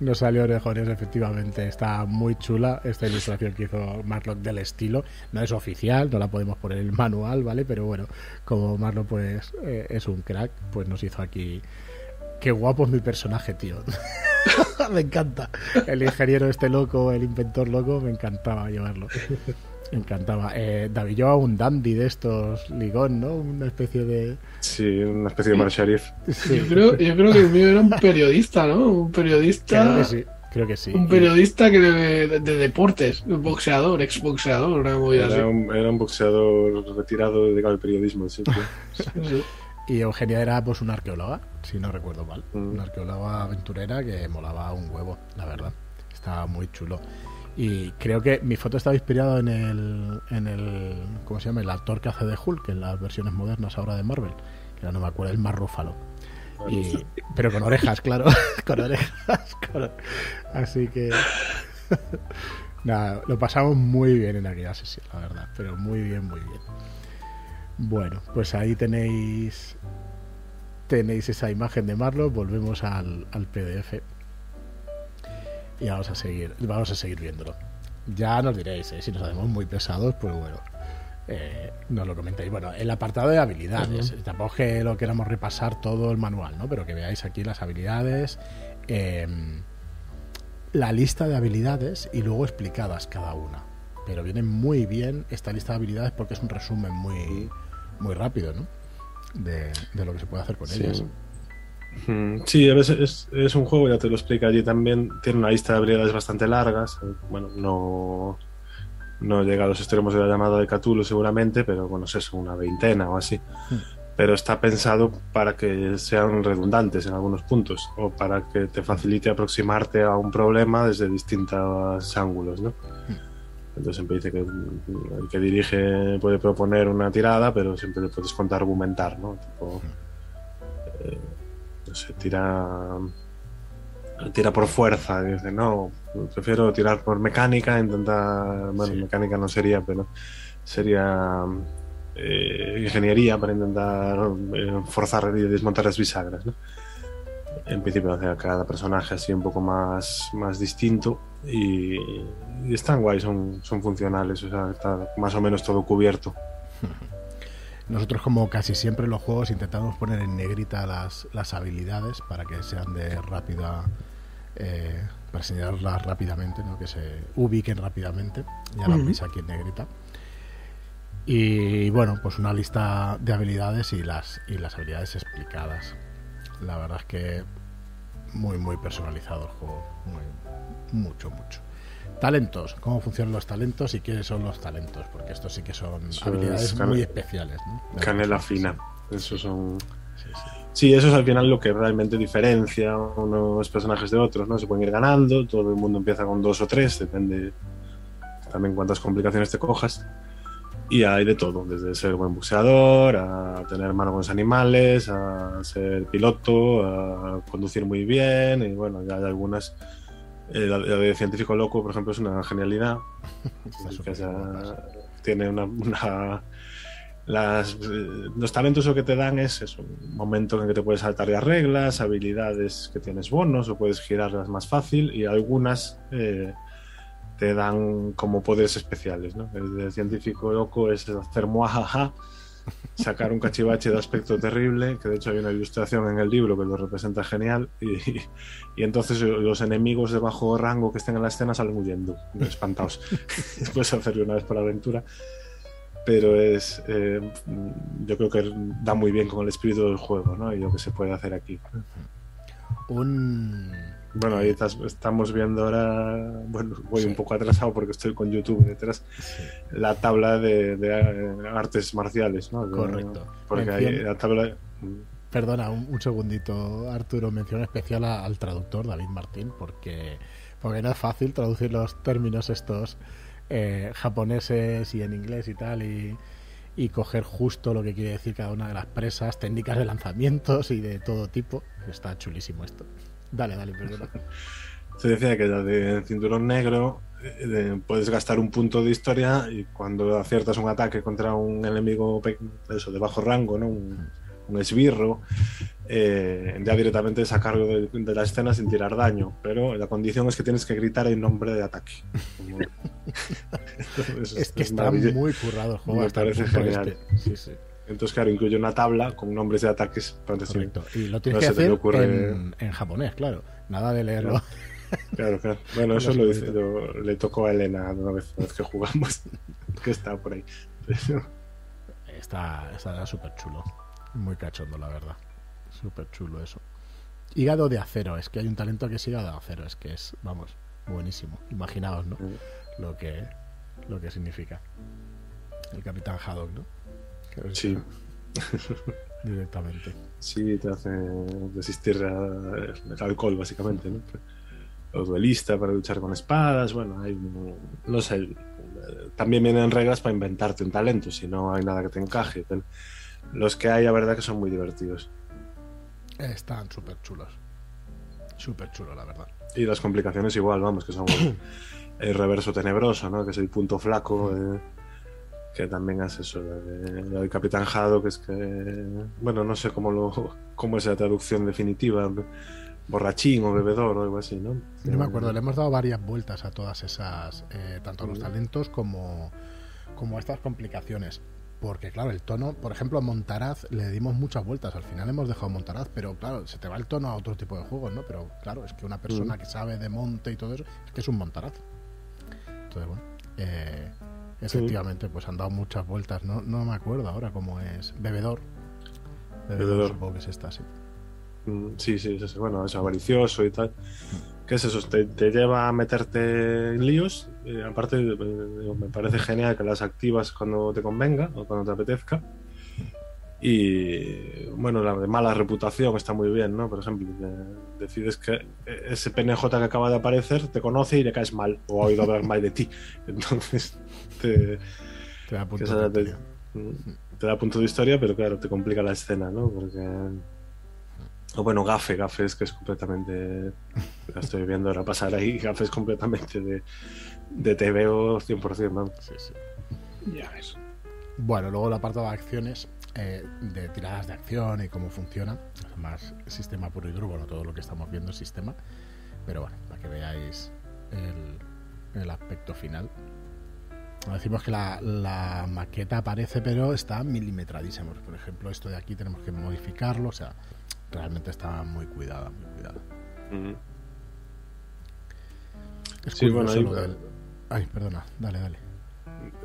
Nos salió orejones, efectivamente. Está muy chula esta ilustración que hizo Marlock del estilo. No es oficial, no la podemos poner en el manual, ¿vale? Pero bueno, como Marlock pues eh, es un crack, pues nos hizo aquí. Qué guapo es mi personaje, tío. [LAUGHS] [LAUGHS] me encanta. El ingeniero este loco, el inventor loco, me encantaba llevarlo. Me encantaba. Eh, David llevaba un dandy de estos ligón, ¿no? Una especie de. Sí, una especie de mal sheriff. Sí. Yo, creo, yo creo que el mío era un periodista, ¿no? Un periodista. Creo que sí. Creo que sí. Un periodista que de, de, de deportes, un boxeador, exboxeador, una movida era, así. Un, era un boxeador retirado del periodismo, sí. [LAUGHS] sí, sí. Y Eugenia era pues una arqueóloga, si no recuerdo mal. Mm. Una arqueóloga aventurera que molaba un huevo, la verdad. Estaba muy chulo. Y creo que mi foto estaba inspirado en el, en el. ¿Cómo se llama? El actor que hace de Hulk en las versiones modernas ahora de Marvel. Que ahora no me acuerdo, el más rúfalo. Y, [LAUGHS] pero con orejas, claro. [LAUGHS] con orejas. Con... Así que. [LAUGHS] Nada, lo pasamos muy bien en aquella sesión, la verdad. Pero muy bien, muy bien. Bueno, pues ahí tenéis. Tenéis esa imagen de Marlo. Volvemos al, al PDF y vamos a seguir vamos a seguir viéndolo ya nos diréis ¿eh? si nos hacemos muy pesados pues bueno eh, nos lo comentáis bueno el apartado de habilidades tampoco que lo queramos repasar todo el manual no pero que veáis aquí las habilidades eh, la lista de habilidades y luego explicadas cada una pero viene muy bien esta lista de habilidades porque es un resumen muy muy rápido no de, de lo que se puede hacer con sí. ellas Sí, a veces es, es, un juego, ya te lo explica allí también, tiene una lista de habilidades bastante largas, bueno, no, no llega a los extremos de la llamada de Cthulhu seguramente, pero bueno, es eso, una veintena o así. Mm. Pero está pensado para que sean redundantes en algunos puntos o para que te facilite aproximarte a un problema desde distintos ángulos, ¿no? Mm. Entonces siempre dice que el que dirige puede proponer una tirada, pero siempre le puedes contar argumentar, ¿no? Tipo, eh, no sé, tira tira por fuerza dice no prefiero tirar por mecánica intentar bueno sí. mecánica no sería pero sería eh, ingeniería para intentar eh, forzar y desmontar las bisagras ¿no? en principio hace a cada personaje así un poco más más distinto y, y están guay son, son funcionales o sea está más o menos todo cubierto nosotros, como casi siempre en los juegos, intentamos poner en negrita las, las habilidades para que sean de rápida. Eh, para señalarlas rápidamente, ¿no? que se ubiquen rápidamente. Ya lo veis uh -huh. aquí en negrita. Y bueno, pues una lista de habilidades y las, y las habilidades explicadas. La verdad es que muy, muy personalizado el juego. Muy, mucho, mucho. Talentos, cómo funcionan los talentos y quiénes son los talentos, porque estos sí que son eso habilidades muy especiales. ¿no? Canela fina, esos son. Sí, sí. sí, eso es al final lo que realmente diferencia unos personajes de otros, ¿no? Se pueden ir ganando, todo el mundo empieza con dos o tres, depende también cuántas complicaciones te cojas. Y hay de todo, desde ser buen buceador, a tener mano con los animales, a ser piloto, a conducir muy bien, y bueno, ya hay algunas. Eh, la, la de científico loco, por ejemplo, es una genialidad. [LAUGHS] Esa- tiene una, una- las, eh, los talentos lo que te dan es, es un momento en que te puedes saltar de reglas, habilidades que tienes bonos o puedes girarlas más fácil y algunas eh, te dan como poderes especiales. ¿no? El de científico loco es hacer muajaja, sacar un cachivache de aspecto terrible, que de hecho hay una ilustración en el libro que lo representa genial, y, y entonces los enemigos de bajo rango que estén en la escena salen huyendo, espantados. [LAUGHS] Después hacerlo una vez por aventura. Pero es. eh, yo creo que da muy bien con el espíritu del juego, ¿no? Y lo que se puede hacer aquí. Un. Bueno, ahí estás- estamos viendo ahora. Bueno, voy un poco atrasado porque estoy con YouTube detrás. sí, La tabla de, de, eh, artes marciales, ¿no? De- Correcto. Porque hay la tabla. Perdona, un, un segundito, Arturo. Mención especial a- al traductor, David Martín, porque, porque no es fácil traducir los términos estos eh, japoneses y en inglés y tal, y, y coger justo lo que quiere decir cada una de las presas, técnicas de lanzamientos y de todo tipo. Está chulísimo esto. Dale, dale, perdona. [LAUGHS] Se decía que la de cinturón negro eh, de- puedes gastar un punto de historia y cuando aciertas un ataque contra un enemigo eso, de bajo rango, ¿no? un, un esbirro, eh, ya directamente sacarlo de, de la escena sin tirar daño. Pero la condición es que tienes que gritar el nombre de ataque. [LAUGHS] [LAUGHS] Entonces, Es que está muy currado el juego. Me parece genial. este. Sí, sí. Entonces, claro, incluye una tabla con nombres de ataques. Correcto. Y lo tienes No que te hacer ocurre- en, en japonés, claro. Nada de leerlo. Claro, claro. Bueno, [LAUGHS] eso lo, dice- lo- le tocó a Elena una vez, una vez que jugamos, [LAUGHS] que está por ahí. Pero- Está, está súper chulo. Muy cachondo, la verdad. Súper chulo eso. Hígado de acero. Es que hay un talento que es hígado de acero. Es que es, vamos, buenísimo. Imaginaos, ¿no? Lo que, lo que significa. El Capitán Haddock, ¿no? Sí. [LAUGHS] Directamente. Sí, te hace resistir al alcohol, básicamente, ¿no? O duelista para luchar con espadas, bueno, hay, no sé, también vienen reglas para inventarte un talento, si no hay nada que te encaje. pero Los que hay, la verdad, que son muy divertidos. Están súper chulos. Súper chulos, la verdad. Y las complicaciones igual, vamos, que son el, [COUGHS] el reverso tenebroso, ¿no? Que es el punto flaco, eh, que también hace eso, del Capitán Jado, que es que, bueno, no sé cómo, lo, cómo es la traducción definitiva, borrachín o bebedor o algo así, ¿no? No me acuerdo, le hemos dado varias vueltas a todas esas, eh, tanto a los talentos como, como a estas complicaciones. Porque, claro, el tono, por ejemplo, a Montaraz le dimos muchas vueltas. Al final hemos dejado Montaraz, pero claro, se te va el tono a otro tipo de juegos, ¿no? Pero claro, es que una persona que sabe de monte y todo eso, es que es un Montaraz. Entonces, bueno, eh, efectivamente, pues han dado muchas vueltas. No, no me acuerdo ahora cómo es. Bebedor. Bebedor, Bebedor. supongo que es esta, sí. Mm, Sí, sí, es bueno, es avaricioso y tal. ¿Qué es eso? Te, te lleva a meterte en líos. eh, aparte, eh, me parece genial que las activas cuando te convenga o cuando te apetezca. Y bueno, la de mala reputación está muy bien, ¿no? Por ejemplo, decides que ese PNJ que acaba de aparecer te conoce y le caes mal o ha oído hablar mal de ti. [LAUGHS] Entonces, te, Te da punto de te, historia. te da punto de historia, pero claro, te complica la escena, ¿no? Porque. O bueno, Gafe, Gafe es que es completamente. La estoy viendo ahora pasar ahí. Gafe es completamente de, de TVO 100%, vamos. Sí, sí. Ya ves. Bueno, luego el apartado de acciones, eh, de tiradas de acción y cómo funciona. Más sistema puro y duro, bueno, todo lo que estamos viendo es sistema. Pero bueno, para que veáis el, el aspecto final. Decimos que la, la maqueta aparece, pero está milimetradísima. Por ejemplo, esto de aquí tenemos que modificarlo, o sea, realmente está muy cuidada, muy cuidada. Es Sí, bueno, curioso ahí- lo del- Ay, perdona, dale, dale.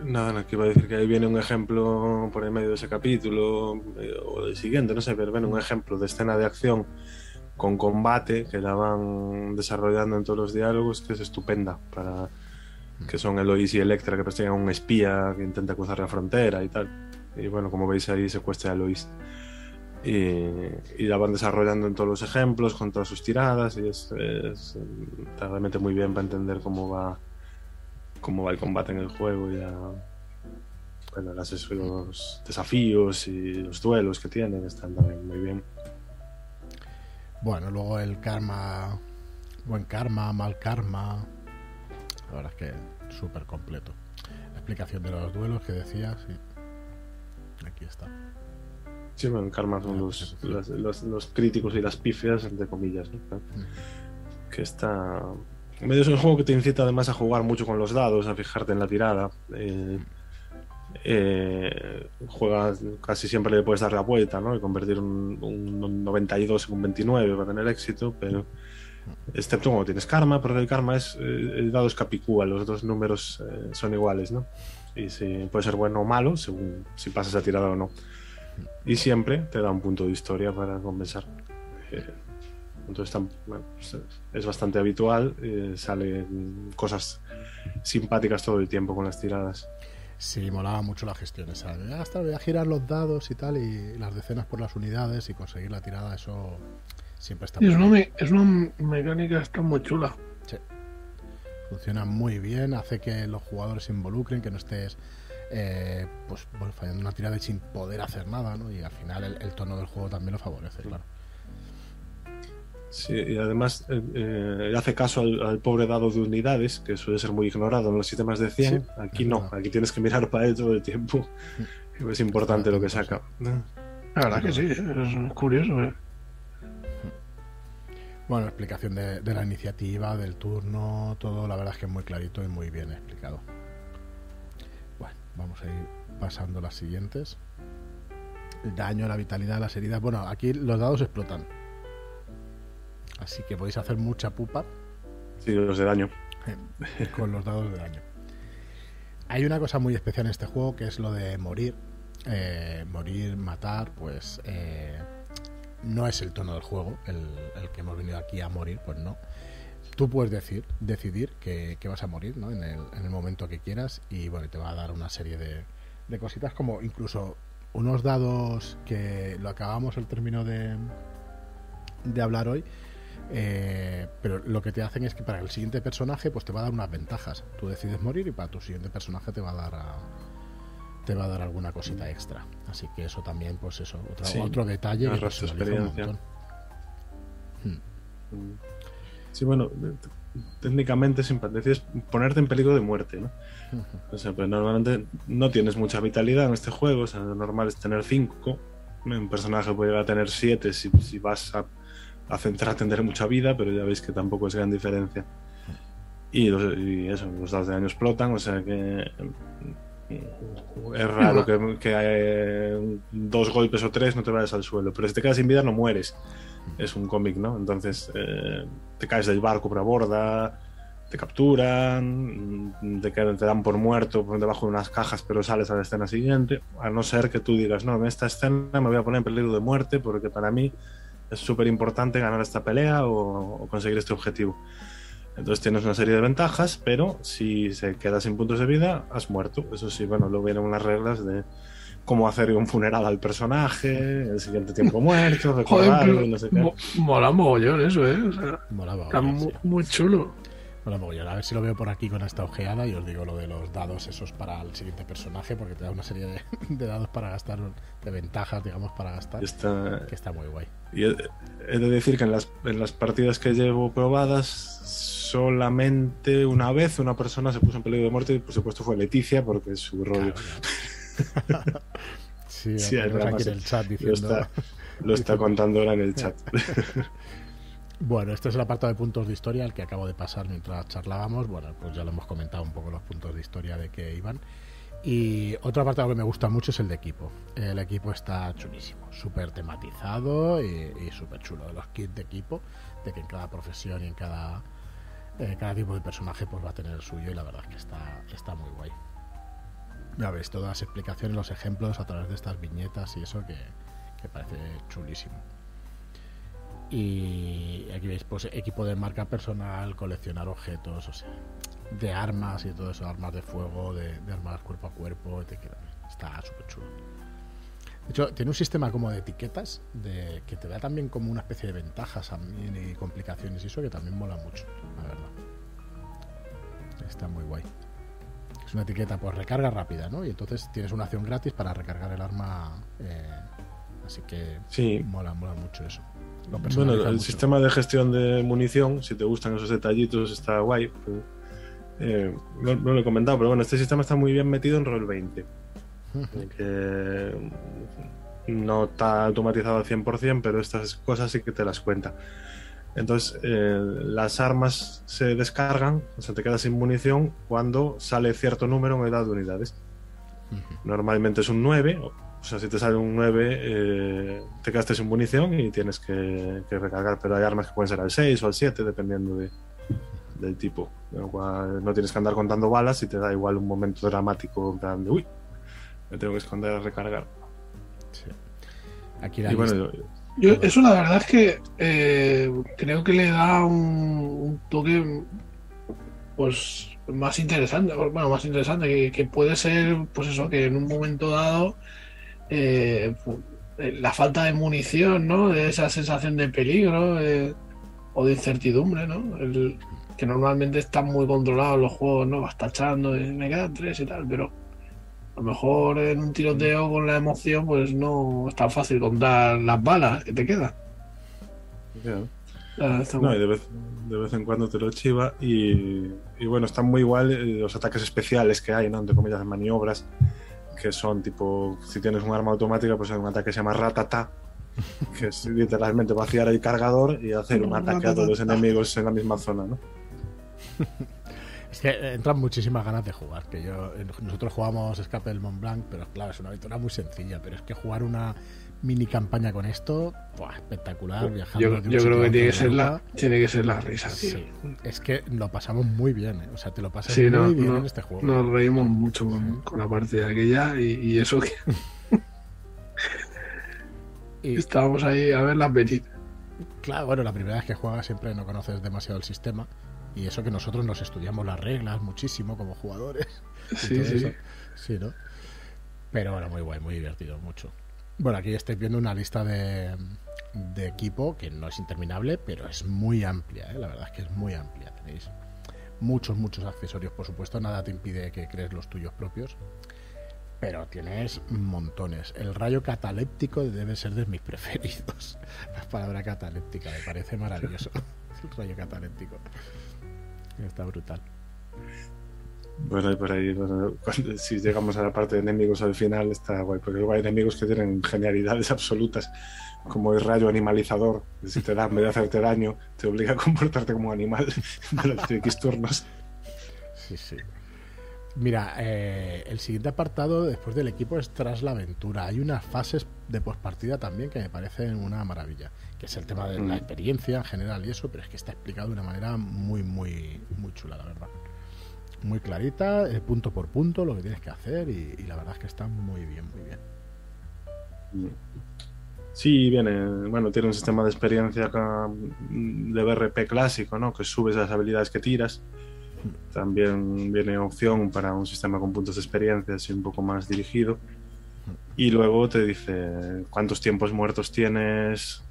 Nada, no, que iba a decir que ahí viene un ejemplo por el medio de ese capítulo eh, o del siguiente, no sé, pero viene un ejemplo de escena de acción con combate que la van desarrollando en todos los diálogos, que es estupenda para que son Eloís y Electra que persiguen a un espía que intenta cruzar la frontera y tal. Y bueno, como veis ahí secuestra a Eloís. Y, y la van desarrollando en todos los ejemplos, con todas sus tiradas, y es, es, está realmente muy bien para entender cómo va cómo va el combate en el juego y a, bueno, las, los desafíos y los duelos que tienen están también muy bien. Bueno, luego el karma, buen karma, mal karma, la verdad es que súper completo. La explicación de los duelos que decías, sí. aquí está. Sí, bueno, karma son los, los, los, los críticos y las pifias, entre comillas. ¿no? Mm. Que está. Medio es un juego que te incita además a jugar mucho con los dados, a fijarte en la tirada. Eh, eh, juegas, casi siempre le puedes dar la vuelta, ¿no? Y convertir un, un 92 en un 29 para tener éxito, pero excepto cuando tienes karma, porque el karma es eh, el dado es capicúa, los otros números eh, son iguales, ¿no? Y puede ser bueno o malo, según si pasas la tirada o no. Y siempre te da un punto de historia para compensar. Eh, entonces pues, es bastante habitual, salen cosas simpáticas todo el tiempo con las tiradas. Sí, molaba mucho la gestión esa. de, "Ah, hasta voy a girar los dados y tal, y las decenas por las unidades y conseguir la tirada, eso siempre está Y es muy una, bien. me- es una mecánica está muy chula. Funciona muy bien, hace que los jugadores se involucren, que no estés eh, pues bueno, fallando una tirada y sin poder hacer nada, ¿no? Y al final el, el tono del juego también lo favorece, claro. Sí, y además eh, eh, hace caso al, al pobre dado de unidades, que suele ser muy ignorado en los sistemas de 100. Sí, aquí no, verdad. aquí tienes que mirar [LAUGHS] para él todo el tiempo. Es importante lo que saca. La verdad que sí, es curioso. ¿eh? Bueno, explicación de, de la iniciativa, del turno, todo, la verdad es que es muy clarito y muy bien explicado. Bueno, vamos a ir pasando las siguientes. El daño, la vitalidad, las heridas. Bueno, aquí los dados explotan. Así que podéis hacer mucha pupa Sí, los de daño. con los dados de daño. Hay una cosa muy especial en este juego que es lo de morir. Eh, morir, matar, pues eh, no es el tono del juego, el, el que hemos venido aquí a morir, pues no. Tú puedes decir, decidir que, que vas a morir ¿no? en, el, en el momento que quieras y bueno, te va a dar una serie de, de cositas como incluso unos dados que lo acabamos el término de, de hablar hoy, eh, pero lo que te hacen es que para el siguiente personaje pues te va a dar unas ventajas. Tú decides morir y para tu siguiente personaje te va a dar a- te va a dar alguna cosita extra. Así que eso también, pues eso, otro, Sí, otro detalle que un experiencia. montón. Sí, bueno, técnicamente siempre decides ponerte en peligro de muerte, ¿no? O sea, pues normalmente no tienes mucha vitalidad en este juego, o sea, lo normal es tener 5. Un personaje puede llegar a tener 7 si, si vas a, a centrarte en tener mucha vida, pero ya veis que tampoco es gran diferencia. Y, los- y eso, los dados de daño explotan, o sea que mm, es raro que, eh, dos golpes o tres no te vayas al suelo, pero si te quedas sin vida no mueres. Es un cómic, ¿no? Entonces eh, te caes del barco por borda, te capturan, mm, te, te dan por muerto por debajo de unas cajas, pero sales a la escena siguiente. A no ser que tú digas, no, en esta escena me voy a poner en peligro de muerte porque para mí es súper importante ganar esta pelea o conseguir este objetivo. Entonces tienes una serie de ventajas, pero si se queda sin puntos de vida, has muerto. Eso sí, bueno, luego vienen unas reglas de cómo hacer un funeral al personaje, el siguiente tiempo muerto, [LAUGHS] Joder, recordarlo, no sé qué. mo- mola mogollón eso, ¿eh? O sea, Molaba, está oye, mu- sí. muy chulo. Mola mogollón. A ver si lo veo por aquí con esta ojeada y os digo lo de los dados esos para el siguiente personaje, porque te da una serie de, [LAUGHS] de dados para gastar, de ventajas, digamos, para gastar, está, que está muy guay. Y he, he de decir que en las, en las partidas que llevo probadas, solamente una vez una persona se puso en peligro de muerte y por supuesto fue Leticia porque es su rollo. Claro. [LAUGHS] Sí, lo aquí en el chat Lo diciendo... está, lo está contando ahora en el chat. [LAUGHS] Bueno, este es el apartado de puntos de historia, el que acabo de pasar mientras charlábamos. Bueno, pues ya lo hemos comentado un poco los puntos de historia de que iban. Y otro apartado que me gusta mucho es el de equipo. El equipo está chulísimo, súper tematizado y, y súper chulo. De los kits de equipo, de que en cada profesión y en cada, eh, cada tipo de personaje pues va a tener el suyo y la verdad es que está, está muy guay. Ya ves, todas las explicaciones, los ejemplos a través de estas viñetas y eso que, que parece chulísimo. Y aquí veis, pues equipo de marca personal, coleccionar objetos, o sea, de armas y todo eso, armas de fuego, de, armas cuerpo a cuerpo, queda- está súper chulo. De hecho, tiene un sistema como de etiquetas de, que te da también como una especie de ventajas también y complicaciones y eso que también mola mucho, la verdad. Está muy guay. una etiqueta, pues recarga rápida, ¿no? Y entonces tienes una acción gratis para recargar el arma. eh, así que Sí. mola, mola mucho eso. Bueno, el mucho. sistema de gestión de munición, si te gustan esos detallitos, está guay. pues, eh, no, no lo he comentado, pero bueno, este sistema está muy bien metido en Roll 20. Que no está automatizado al 100%, pero estas cosas sí que te las cuenta. Entonces, eh, las armas se descargan, o sea, te quedas sin munición cuando sale cierto número en edad de unidades. Normalmente es un 9, o sea, si te sale un 9, eh, te quedaste sin munición y tienes que, que recargar, pero hay armas que pueden ser al 6 o al 7, dependiendo de- del tipo. No tienes que andar contando balas y te da igual un momento dramático en plan de, uy, me tengo que esconder a recargar. Sí. Aquí la Y bueno, yo- Yo, eso la verdad es que eh, creo que le da un, un toque pues más interesante, bueno, más interesante, que, que puede ser, pues eso, que en un momento dado eh, eh, la falta de munición, ¿no? De esa sensación de peligro eh, o de incertidumbre, ¿no? El- que normalmente están muy controlados los juegos, ¿no? Vas tachando, y me quedan tres y tal, pero a lo mejor en un tiroteo con la emoción, pues no es tan fácil contar las balas que te quedan. Ah, está No, y de vez, de vez en cuando te lo chiva y, y bueno, están muy igual eh, los ataques especiales que hay, ¿no? Entre comillas, de maniobras, que son tipo, si tienes un arma automática, pues hay un ataque que se llama ratata, [LAUGHS] que es literalmente vaciar el cargador y hacer un ataque a todos los enemigos en la misma zona, ¿no? [LAUGHS] Es que entran muchísimas ganas de jugar. Que yo, eh, nosotros jugamos Escape del Mont Blanc, pero claro, es una aventura muy sencilla. Pero es que jugar una mini campaña con esto, ¡buah! espectacular. Viajando Yo, creo que tiene que ser la, tiene que ser la risa, tío. Sí, es que lo pasamos muy bien, ¿eh? o sea, te lo pasas Sí, muy no, bien no, en este juego. Nos reímos mucho con, con la partida aquella y, y eso que [LAUGHS] Y, estábamos ahí a verlas venir. claro, bueno, la primera vez que juegas siempre no conoces demasiado el sistema. Y eso que nosotros nos estudiamos las reglas muchísimo como jugadores. [LAUGHS] Sí, sí. eso. Sí, ¿no? Pero bueno, muy guay, muy divertido, mucho. Bueno, aquí estáis viendo una lista de, de equipo que no es interminable, pero es muy amplia, ¿eh? la verdad es que es muy amplia. Tenéis muchos, muchos accesorios, por supuesto, nada te impide que crees los tuyos propios, pero tienes montones. El rayo cataléptico debe ser de mis [LAUGHS] preferidos. La palabra cataléptica me parece maravilloso. [LAUGHS] El rayo cataléptico. Está brutal. Bueno, y por ahí, bueno, cuando- si llegamos a la parte de enemigos al final, está guay, porque luego hay enemigos que tienen genialidades absolutas, como el rayo animalizador, que si te da, en vez de hacerte daño, te obliga a comportarte como animal [LAUGHS] durante X turnos. Sí, sí. Mira, eh, el siguiente apartado después del equipo es tras la aventura. Hay unas fases de postpartida también que me parecen una maravilla, que es el tema de la Mm. experiencia en general y eso, pero es que está explicado de una manera muy, muy, muy chula, la verdad. Muy clarita, eh, punto por punto, lo que tienes que hacer y, y la verdad es que está muy bien, muy bien. Sí, viene, bueno, tiene un sistema de experiencia de BRP clásico, ¿no? Que subes las habilidades que tiras. También viene opción para un sistema con puntos de experiencia, así un poco más dirigido. Y luego te dice cuántos tiempos muertos tienes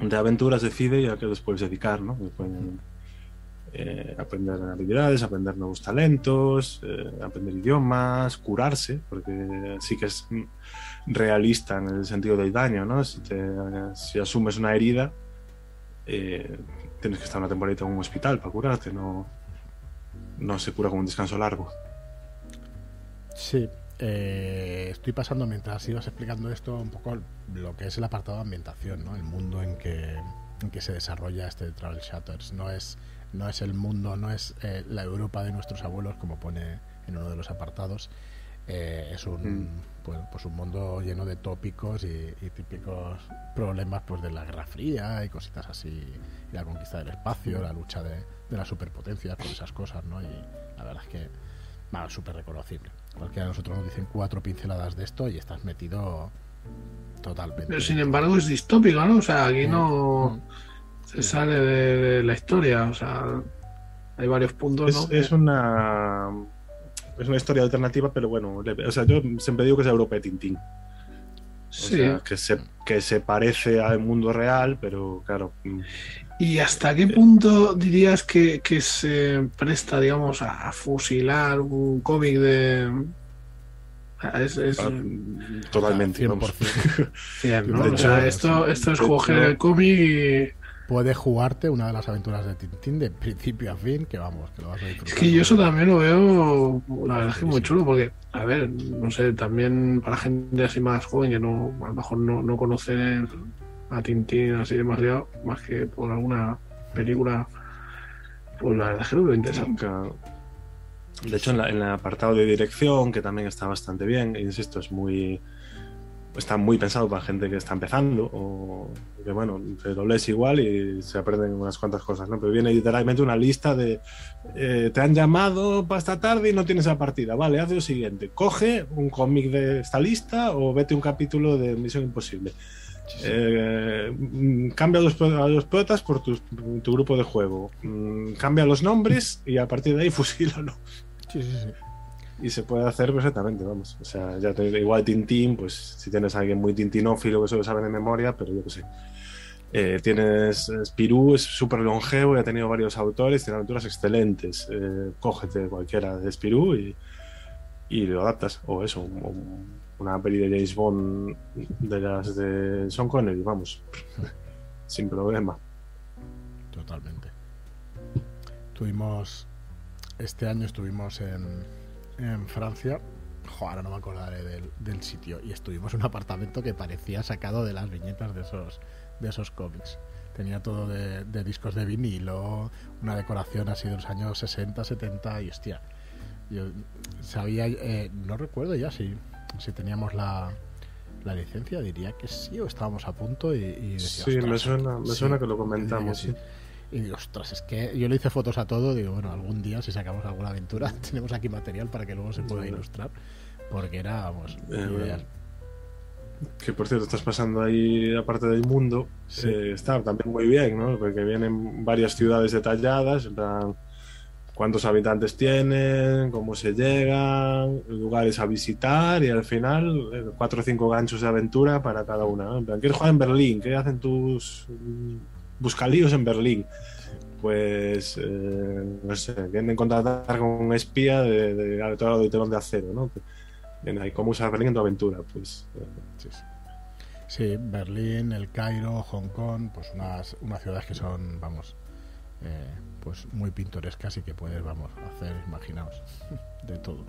de aventuras, decide y a qué los puedes dedicar, ¿no? Pueden, eh, aprender habilidades, aprender nuevos talentos, eh, aprender idiomas, curarse, porque sí que es realista en el sentido del daño, ¿no? Si, asumes una herida, eh, tienes que estar una temporadita en un hospital para curarte, no, no se cura con un descanso largo. Sí, eh, estoy pasando mientras ibas explicando esto un poco lo que es el apartado de ambientación, ¿no? El mundo en que, en que se desarrolla este Travel Shutters. No es, no es el mundo, no es eh, la Europa de nuestros abuelos, como pone en uno de los apartados. Eh, es un, Mm. pues, pues un mundo lleno de tópicos y, y típicos problemas pues de la Guerra Fría y cositas así, y la conquista del espacio, la lucha de, de las superpotencias, por esas cosas, ¿no? Y la verdad es que bueno, súper reconocible. Cualquiera de nosotros nos dicen cuatro pinceladas de esto y estás metido totalmente. Pero sin embargo es distópico, ¿no? O sea, aquí no se sale de, de la historia. O sea, hay varios puntos, Es, ¿no? es una es una historia alternativa, pero bueno, o sea, yo siempre digo que es Europa de Tintín. Sí. sea, que se, que se parece al mundo real, pero claro. mm, ¿Y hasta qué punto dirías que, que se presta, digamos, a, a fusilar un cómic de... Es, es totalmente. vamos. 100%. [LAUGHS] cien, ¿no? de O sea, esto, esto es hecho- el cómic y... Puedes jugarte una de las aventuras de Tintín de principio a fin, que vamos, que lo vas a disfrutar. Es que yo eso también lo veo, la verdad es que muy Sí. chulo, porque, a ver, no sé, también para gente así más joven que no, a lo mejor no, no conoce a Tintín así demasiado, más que por alguna película, pues la verdad es que lo veo interesante. Claro. De hecho, en, la- en el apartado de dirección, que también está bastante bien, insisto, es muy. Está muy pensado para gente que está empezando, o que bueno, te lo lees igual y se aprenden unas cuantas cosas, ¿no? Pero viene literalmente una lista de. eh, te han llamado para esta tarde y no tienes la partida. Vale, haz lo siguiente: coge un cómic de esta lista o vete un capítulo de Misión Imposible. Sí, sí. Eh, mm, cambia a los, a los protas por tu, tu grupo de juego. Mm, cambia los nombres y a partir de ahí [LAUGHS] fusílalo. Sí, sí, sí. Y se puede hacer perfectamente, vamos. O sea, ya te, igual Tintín, pues si tienes a alguien muy tintinófilo que solo sabe de memoria, pero yo qué sé. Eh, tienes Spirú, es súper longevo y ha tenido varios autores, tiene aventuras excelentes. Eh, cógete cualquiera de Spirú y, lo adaptas. O eso, un- un- una peli de James Bond de las de Sean Connery, vamos. [LAUGHS] Sin problema. Totalmente. Tuvimos. Este año estuvimos en, Francia. Ahora no me acordaré del, del sitio. Y estuvimos en un apartamento que parecía sacado de las viñetas de esos, de esos cómics. Tenía todo de, de discos de vinilo, una decoración así de los años 60, 70 y hostia. Yo sabía, eh, no recuerdo ya si, si teníamos la, la licencia, diría que sí o estábamos a punto y, y decía, Sí, me "Ostras, suena, me sí". suena que lo comentamos. sí. Y digo, ostras, es que yo le hice fotos a todo. Digo, bueno, algún día si sacamos alguna aventura, [LAUGHS] tenemos aquí material para que luego se pueda Bueno. ilustrar. Porque era, vamos, Eh, ideal. Que por cierto, estás pasando ahí, aparte del mundo, Sí. eh, está también muy bien, ¿no? Porque vienen varias ciudades detalladas, en plan, cuántos habitantes tienen, cómo se llegan, lugares a visitar y al final eh, cuatro o cinco ganchos de aventura para cada una. ¿no? En plan, ¿quieres jugar en Berlín? ¿Qué hacen tus mm, buscalíos en Berlín? Pues, eh, no sé, quieren contratar con un espía de, de, todo de telón de acero, ¿no? Bien, ahí, ¿Cómo usar Berlín en tu aventura? Pues eh, Sí, sí. Sí, Berlín, el Cairo, Hong Kong, pues unas, unas ciudades que son, vamos, eh, pues muy pintorescas y que puedes, vamos, hacer, imaginaos, [LAUGHS] de todo.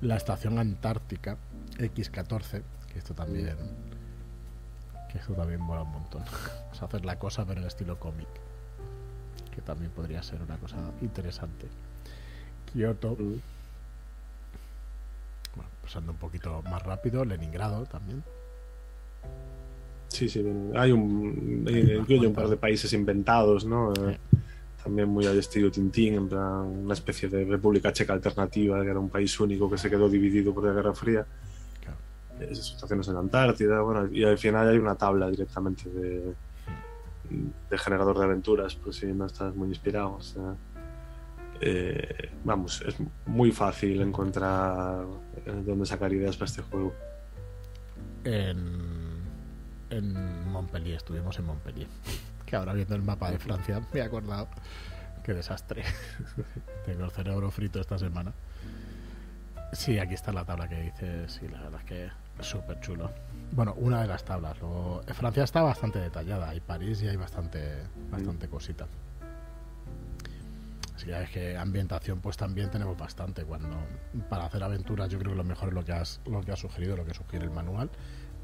La estación antártica X14, que esto también, que esto también mola un montón. [LAUGHS] A hacer la cosa pero en estilo cómic, que también podría ser una cosa interesante. Kioto, mm, pasando un poquito más rápido, Leningrado también. Sí, sí, hay un, Hay eh, incluye un par de países inventados, ¿no? Eh. También muy al estilo Tintín, en plan una especie de República Checa alternativa, que era un país único que se quedó dividido por la Guerra Fría. Claro. Esas situaciones en la Antártida, bueno, y al final hay una tabla directamente de, de generador de aventuras, pues si no estás muy inspirado. o sea, eh, vamos, es muy fácil encontrar eh, dónde sacar ideas para este juego. en, en Montpellier, estuvimos en Montpellier. [LAUGHS] Que ahora viendo el mapa de Francia me he acordado. Qué desastre. [LAUGHS] Tengo el cerebro frito esta semana. Sí, aquí está la tabla que dice. Sí, la verdad es que es súper chulo. Bueno, una de las tablas. Luego, Francia está bastante detallada y París ya hay bastante, bastante cosita. Que es que ambientación pues también tenemos bastante. Cuando para hacer aventuras yo creo que lo mejor es lo que has, lo que has sugerido, lo que sugiere el manual.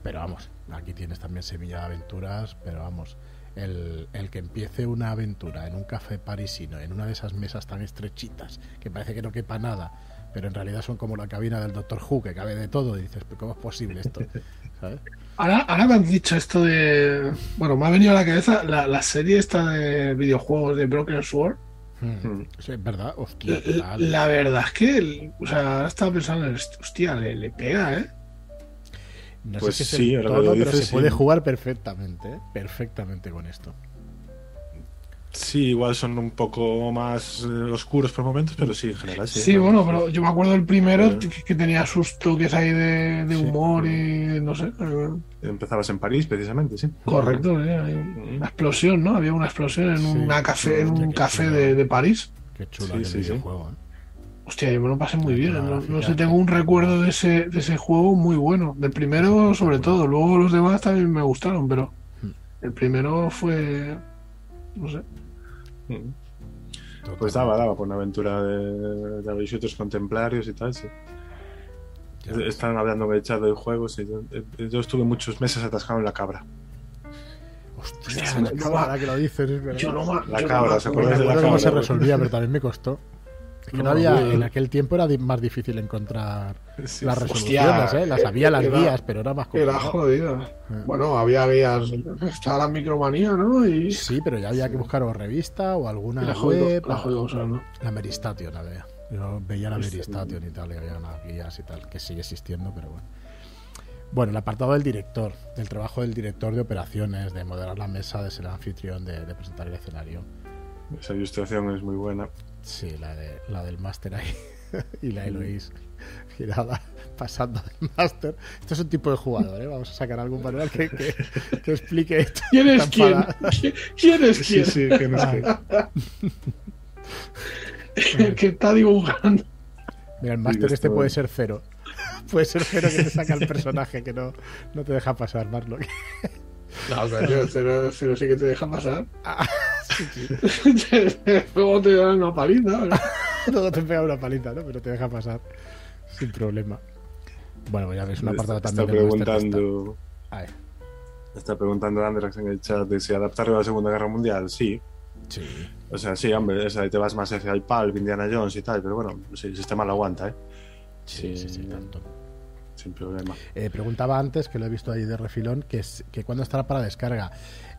Pero vamos, aquí tienes también semilla de aventuras, pero vamos, el, el que empiece una aventura en un café parisino, en una de esas mesas tan estrechitas, que parece que no quepa nada, pero en realidad son como la cabina del Doctor Who, que cabe de todo, y dices, "¿Pero ¿cómo es posible esto? [LAUGHS] ¿Sabes? Ahora, ahora me han dicho esto de. Bueno, me ha venido a la cabeza la, la serie esta de videojuegos de Broken Sword. Hmm. Sí, es verdad, hostia, La, total. la verdad es que, el- o sea, ahora estaba pensando, en esto, hostia, le, le pega, ¿eh? No Pues sé si sí, es el que lo tono, pero dices, se puede sí. jugar perfectamente, ¿eh? perfectamente con esto. Sí, igual son un poco más eh, oscuros por momentos, pero sí, en general sí. Sí, bueno, pero yo me acuerdo del primero Eh. que, que tenía sus toques ahí de, de Sí. humor y no sé. eh, Empezabas en París, precisamente, sí. Correcto, eh, hay una explosión, ¿no? Había una explosión en, Sí, una café, en un café de, de París. Qué chulo Sí, videojuego. ¿eh? Hostia, yo me lo pasé muy bien. No, gráfica, no sé, tengo un recuerdo de ese, de ese juego muy bueno. Del primero, sobre todo. Luego los demás también me gustaron, pero Hmm. el primero fue. No sé. Pues daba, daba por una aventura de, de shooters contemplarios y tal, sí. Están hablando de echado de juegos y yo, eh, yo estuve muchos meses atascado en la cabra. Hostia, no va. ahora que lo dices, es verdad. Yo no La yo no cabra, me ¿se acuerdan de la recuerdo cómo cabra? se resolvía, pero también me costó. Es que no, No, había, en aquel tiempo era más difícil encontrar Sí, las resoluciones, ¿eh? Las había las era- guías, pero era más Era complicado. jodido. Eh. Bueno, había guías. Estaba la micromanía, ¿no? Y. Sí, pero ya había que buscar o revista o alguna la jodido, web. la jodido usar, ¿no? La Meristation había. Yo veía la. Meristation y tal, y había unas guías y tal, que sigue existiendo, pero bueno. Bueno, el apartado del director, del trabajo del director de operaciones, de moderar la mesa, de ser el anfitrión, de, de presentar el escenario. Esa ilustración es muy buena. Sí, la, de, la del máster ahí. [LAUGHS] y la Eloís girada [LAUGHS] pasando del máster. Esto es un tipo de jugador, ¿eh? Vamos a sacar algún manual que, que, que explique esto. [LAUGHS] ¿Quién es quién? para- ¿Quién- ¿Quién es Sí, quién? sí, que no es que- El que está dibujando. Mira, el Sí, máster este puede ser cero. Puede ser cero que te saca el personaje que no, no te deja pasar, Marlock. No, coño, cero, cero sí que te deja pasar. Ah, [LAUGHS] Luego te dan una paliza. ¿no? [LAUGHS] Luego te pega una palita, ¿no? Pero te deja pasar sin problema. Bueno, ya ves, una apartado está también está- preguntando, Ay, está preguntando Andrex en el chat de si adaptarlo a la Segunda Guerra Mundial. Sí, sí. o sea, sí, hombre, o sea, te vas más hacia el Pulp, Indiana Jones y tal, pero bueno, sí, el sistema lo aguanta, ¿eh? Sí, sí, sí, tanto. Sin problema. Eh, preguntaba antes, que lo he visto ahí de refilón, que, es, que cuándo estará para descarga.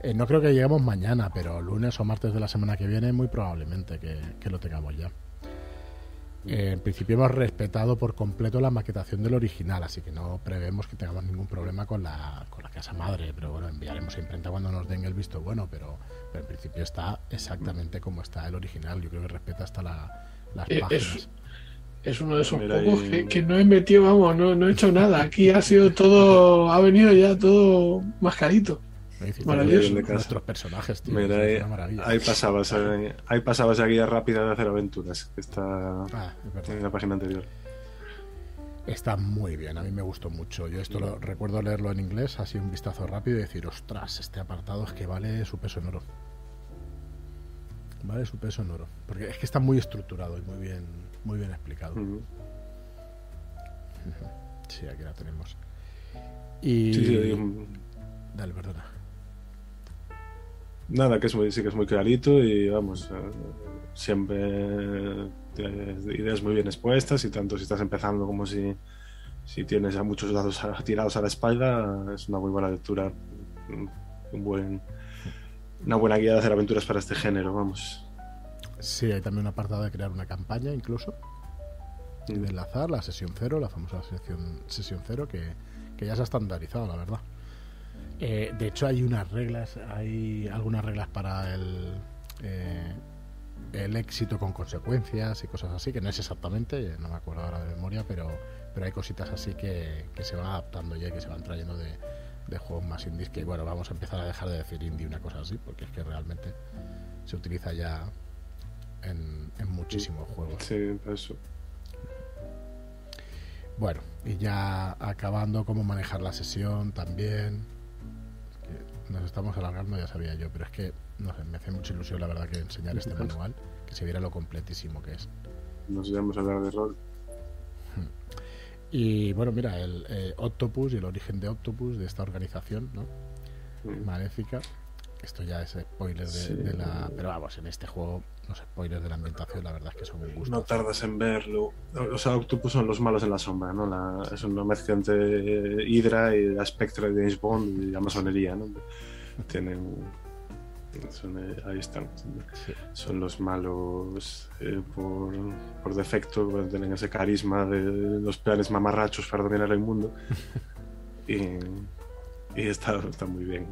Eh, no creo que lleguemos mañana, pero lunes o martes de la semana que viene, muy probablemente que, que lo tengamos ya. Eh, en principio hemos respetado por completo la maquetación del original, así que no prevemos que tengamos ningún problema con la, con la casa madre, pero bueno, enviaremos a imprenta cuando nos den el visto bueno, pero, pero en principio está exactamente como está el original. Yo creo que respeta hasta la, las Eh, páginas. es- Es uno de esos Mira, pocos y- que, que no he metido, vamos, no, no he hecho nada. Aquí ha sido todo, ha venido ya todo mascarito. Maravilloso. "Oye, Nuestros personajes, tío, Mira, ahí, ahí pasabas, eh, ahí pasabas la guía rápida de hacer aventuras, que está Ah, es en la página anterior. Está muy bien, a mí me gustó mucho. Yo esto lo recuerdo leerlo en inglés, así un vistazo rápido y decir, ostras, este apartado es que vale su peso en oro. Vale su peso en oro. Porque es que está muy estructurado y muy bien, muy bien explicado. [LAUGHS] Sí, aquí la tenemos. Y. Sí, sí, um, Dale, perdona. Nada, que es muy, sí que es muy clarito y vamos, eh, siempre ideas muy bien expuestas y tanto si estás empezando como si, si tienes ya muchos dados a- tirados a la espalda, es una muy buena lectura, un un buen, una buena guía de hacer aventuras para este género, vamos. Sí, hay también un apartado de crear una campaña, incluso. Y de enlazar la sesión cero, la famosa sesión, sesión cero, que, que ya se ha estandarizado, la verdad. Eh, de hecho, hay unas reglas, hay algunas reglas para el, eh, el éxito con consecuencias y cosas así, que no es exactamente, no me acuerdo ahora de memoria, pero, pero hay cositas así que, que se van adaptando ya, y que se van trayendo de, de juegos más indies, que bueno, vamos a empezar a dejar de decir indie una cosa así, porque es que realmente se utiliza ya en, en muchísimos juegos. Sí, eso. Bueno, y ya acabando cómo manejar la sesión también. Nos estamos alargando, ya sabía yo, pero es que no sé, me hace mucha ilusión la verdad que enseñar este manual, que se viera lo completísimo que es. Nos íbamos a hablar de rol. Y bueno, mira, el eh, Octopus y el origen de Octopus, de esta organización, ¿no? Mm. Maléfica. Esto ya es spoiler de, Sí. de la. Pero vamos, en este juego, los spoilers de la ambientación, la verdad es que son un gusto. No tardas en verlo. O sea, Octopus son los malos en la sombra, ¿no? La- es una mezcla entre Hydra y la Spectre de James Bond y la masonería, ¿no? Tienen. son, eh, ahí están. Sí. Son los malos eh, por, por defecto, tienen ese carisma de los planes mamarrachos para dominar el mundo. [LAUGHS] y y está, está muy bien.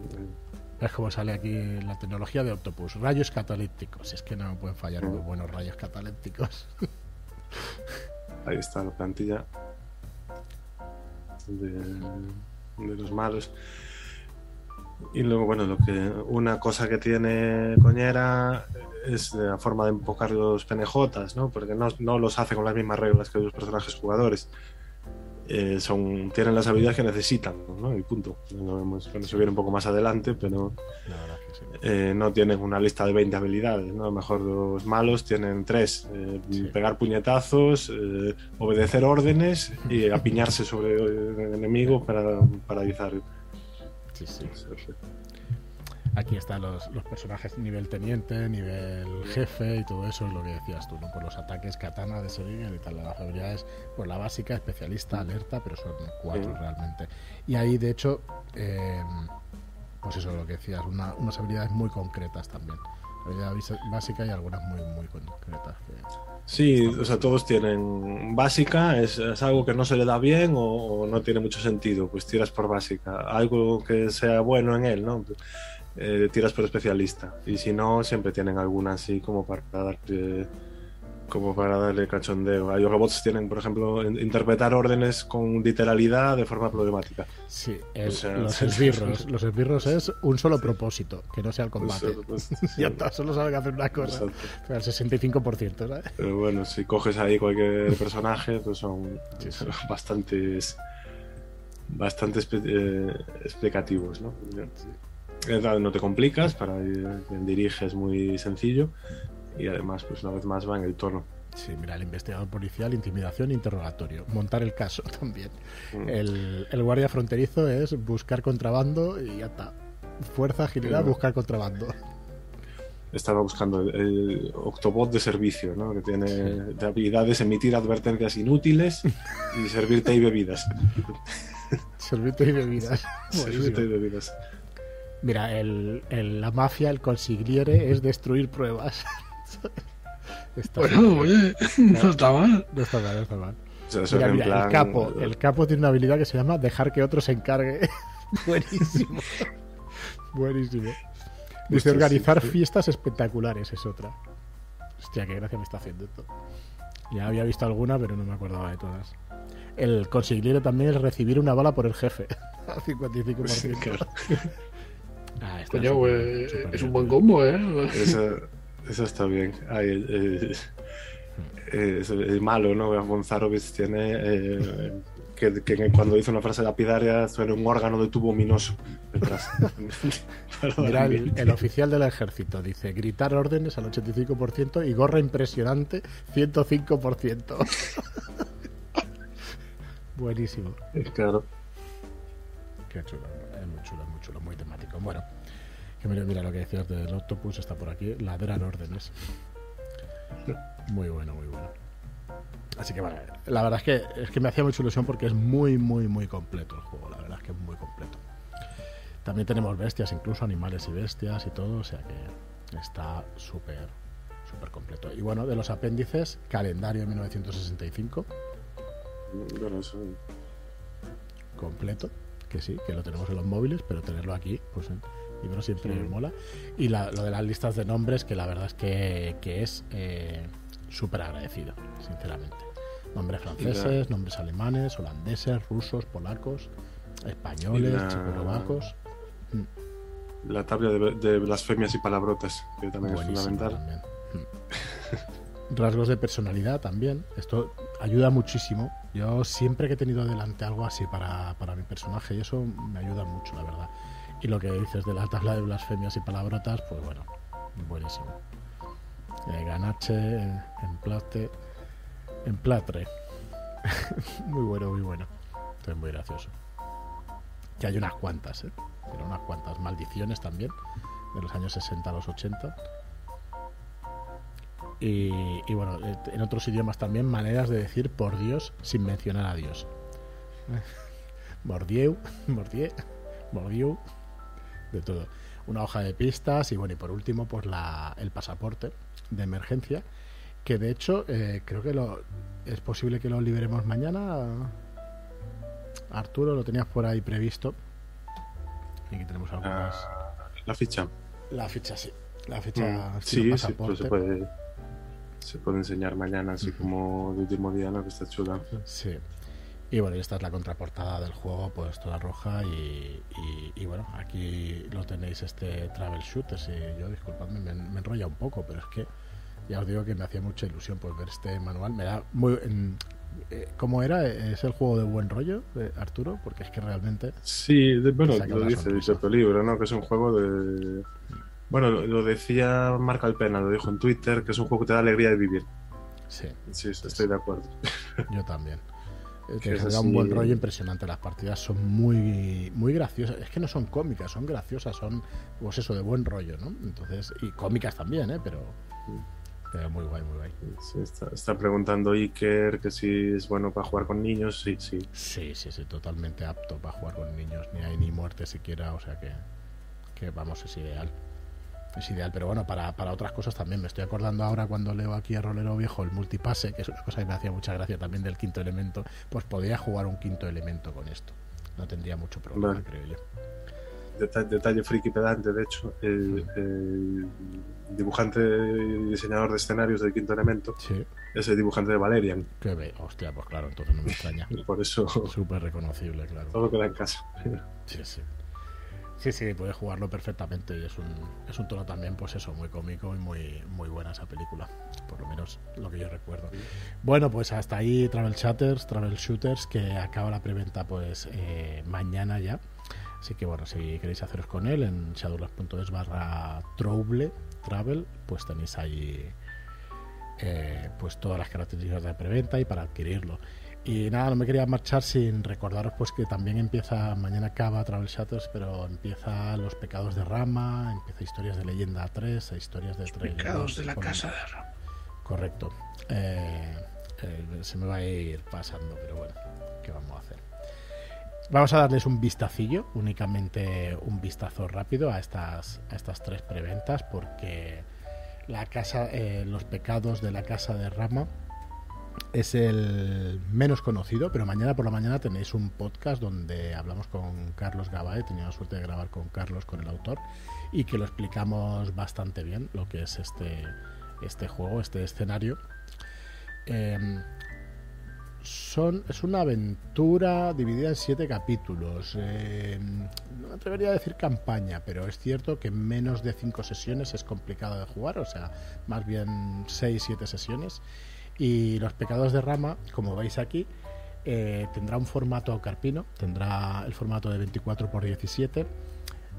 Es como sale aquí la tecnología de Octopus. Rayos catalíticos. Es que no pueden fallar muy buenos rayos catalíticos. [LAUGHS] Ahí está la plantilla de, de los malos. Y luego, bueno, lo que una cosa que tiene Coñera es la forma de enfocar los PNJs, ¿no? Porque no, no los hace con las mismas reglas que los personajes jugadores. Eh, son, tienen las habilidades que necesitan, ¿no? Y punto. Lo vemos cuando se viene un poco más adelante, pero que sí. eh, no tienen una lista de 20 habilidades, ¿no? A lo mejor los malos tienen tres: eh, Sí. pegar puñetazos, eh, obedecer órdenes y apiñarse sobre el enemigo para paralizar. Sí, sí. Aquí están los, los personajes nivel teniente, nivel jefe y todo eso es lo que decías tú, ¿no? Por los ataques katana de Serigen y tal, las habilidades, pues la básica, especialista, alerta, pero son cuatro Sí. realmente. Y ahí, de hecho, eh, pues eso, lo que decías, una- unas habilidades muy concretas también. Habilidad básica- básica y algunas muy, muy concretas. que- Sí, o sea, todos tienen básica, es, es algo que no se le da bien o, o no tiene mucho sentido, pues tiras por básica. Algo que sea bueno en él, ¿no? Eh, tiras por especialista. Y si no, siempre tienen alguna así como para darle, como para darle cachondeo. Hay robots que tienen, por ejemplo, in- interpretar órdenes con literalidad de forma problemática. Sí, el- O sea, los sí. esbirros. Los esbirros es un solo propósito, que no sea el combate. Pues, [LAUGHS] pues, ya está, solo saben hacer una cosa. Pero al 65%, ¿sabes? Pero bueno, si coges ahí cualquier personaje, pues son Sí, sí. [LAUGHS] bastantes bastante eh, explicativos, ¿no? Eh, claro, No te complicas, para quien dirige es muy sencillo y además, pues una vez más va en el tono. Sí, mira, el investigador policial, intimidación, interrogatorio. Montar el caso [LAUGHS] también. Mm. El, el guardia fronterizo es buscar contrabando y ya está. Fuerza, agilidad, buscar contrabando. Estaba buscando el, el Octobot de servicio, ¿no? Que tiene de habilidades emitir advertencias inútiles y servirte y bebidas. [LAUGHS] Servirte y bebidas. [LAUGHS] servirte y bebidas. Mira, el, el- la mafia, el consigliere, es destruir pruebas. [LAUGHS] Está Bueno, oye, no está mal. No está mal, no está mal. Mira, mira, plan- el capo, el capo tiene una habilidad que se llama dejar que otro se encargue. [LAUGHS] Buenísimo. [LAUGHS] Buenísimo. Dice Hostia, organizar sí, sí. fiestas espectaculares, es otra. Hostia, qué gracia me está haciendo esto. Ya había visto alguna, pero no me acordaba de todas. El consigliere también es recibir una bala por el jefe. Al 55%. Sí, claro. Ah, está Coño, pues es un buen combo, ¿eh? Eso, eso está bien. Ay, el, el- eh, es el malo, ¿no? Gonzarovich tiene eh, que, que cuando dice una frase lapidaria suena un órgano de tubo ominoso detrás. [LAUGHS] Mira, el, oficial del ejército dice gritar órdenes al 85% y gorra impresionante 105%. [LAUGHS] Buenísimo. Claro. Qué chulo, es muy chulo, es muy chulo. Bueno, que mira, mira lo que decías del Octopus, está por aquí, ladran órdenes. Muy bueno, muy bueno. Así que bueno, la verdad es que, es que me hacía mucha ilusión porque es muy, muy, muy completo el juego, la verdad es que es muy completo. También tenemos bestias, incluso animales y bestias y todo, o sea que está súper, súper completo. Y bueno, de los apéndices, calendario de 1965, Bueno, eso- completo, que sí, que lo tenemos en los móviles, pero tenerlo aquí, pues en libro siempre Sí. mola. Y la- lo de las listas de nombres, que la verdad es que, que es eh, súper agradecido, sinceramente. Nombres franceses, nombres alemanes, holandeses, rusos, polacos, españoles, la- checoslovacos. la tabla de, de blasfemias y palabrotas, que también es fundamental. también. Mm. [LAUGHS] Rasgos de personalidad también. Esto ayuda muchísimo. Yo siempre que he tenido delante algo así para, para mi personaje y eso me ayuda mucho, la verdad. Y lo que dices de la tabla de blasfemias y palabrotas, pues bueno, buenísimo. Eh, ganache, eh, emplate, emplatre. [LAUGHS] muy bueno, muy bueno. Esto es muy gracioso. Que hay unas cuantas, ¿eh? Pero unas cuantas maldiciones también, de los años 60 a los 80. Y, y bueno, en otros idiomas también maneras de decir por Dios sin mencionar a Dios. [LAUGHS] Mordieu, mordieu, mordieu, de todo. Una hoja de pistas y bueno, y por último, pues la, el pasaporte de emergencia, que de hecho eh, creo que lo es posible que lo liberemos mañana. Arturo, lo tenías por ahí previsto. Y aquí tenemos algunas. Ah, la ficha. La ficha sí. La ficha Mm, Sí, sí, pues se puede, se puede enseñar mañana, así como de último día, ¿no? Que está chula. Sí. Y bueno, y esta es la contraportada del juego, pues toda roja y, y- y bueno, aquí lo tenéis este Travel Shooter. Sí, yo disculpadme, me, me enrolla un poco, pero es que ya os digo que me hacía mucha ilusión pues ver este manual. Me da muy... eh, ¿Cómo era? ¿Es el juego de buen rollo, Arturo? Porque es que realmente... Sí, de- bueno, lo dice, dice tu libro, ¿no? Que es un juego de... Bueno, lo, lo decía Marc Alpena, lo dijo en Twitter, que es un juego que te da alegría de vivir. Sí, Sí, sí, estoy de acuerdo. [LAUGHS] yo también. Que Te genera un buen rollo impresionante. Las partidas son muy muy graciosas. Es que no son cómicas, son graciosas, son pues eso, de buen rollo, ¿no? Entonces, y cómicas también, ¿eh? Pero, pero muy guay, muy guay. Sí, está, está preguntando Iker que si es bueno para jugar con niños. Sí, sí. Sí, sí, sí, totalmente apto para jugar con niños. Ni hay ni muerte siquiera, o sea que, que vamos, es ideal. Es ideal, pero bueno, para, para otras cosas también. Me estoy acordando ahora cuando leo aquí a Rolero Viejo el multipase, que es una cosa que me hacía mucha gracia también del quinto elemento. Pues podría jugar un quinto elemento con esto. No tendría mucho problema, Vale. creo yo. Deta- detalle friki pedante, de hecho, el, el dibujante y diseñador de escenarios del Quinto Elemento Sí, es el dibujante de Valerian. que ve. Hostia, pues claro, entonces no me extraña. [LAUGHS] Por eso Súper reconocible, claro. todo queda en casa. Sí, sí. Sí, sí, puedes jugarlo perfectamente y es un, es un tono también, pues eso, muy cómico y muy, muy buena esa película. Por lo menos lo que yo recuerdo. Bueno, pues hasta ahí Travel Shatters, Travel Shooters, que acaba la preventa pues eh, mañana ya. Así que bueno, si queréis haceros con él en shadowless.es barra trouble, travel, pues tenéis ahí eh, pues todas las características de la preventa y para adquirirlo. Y nada, no me quería marchar sin recordaros pues que también empieza, mañana acaba Travel Shatters, pero empieza Los Pecados de Rama, empieza Historias de Leyenda 3, e Historias de Trail Pecados 2, de la casa de Ram. Correcto. Eh, eh, se me va a ir pasando, pero bueno, ¿qué vamos a hacer? Vamos a darles un vistacillo, únicamente un vistazo rápido a estas, a estas tres preventas, porque la casa, eh, los pecados de la casa de Rama es el menos conocido, pero mañana por la mañana tenéis un podcast donde hablamos con Carlos Gabay, he tenido la suerte de grabar con Carlos, con el autor, y que lo explicamos bastante bien, lo que es este, este juego, este escenario. Eh, son, es una aventura dividida en siete capítulos. Eh, no me atrevería a decir campaña, pero es cierto que menos de cinco sesiones es complicado de jugar, o sea, más bien seis, siete sesiones. Y los pecados de rama, como veis aquí, eh, tendrá un formato carpino, tendrá el formato de 24 x 17.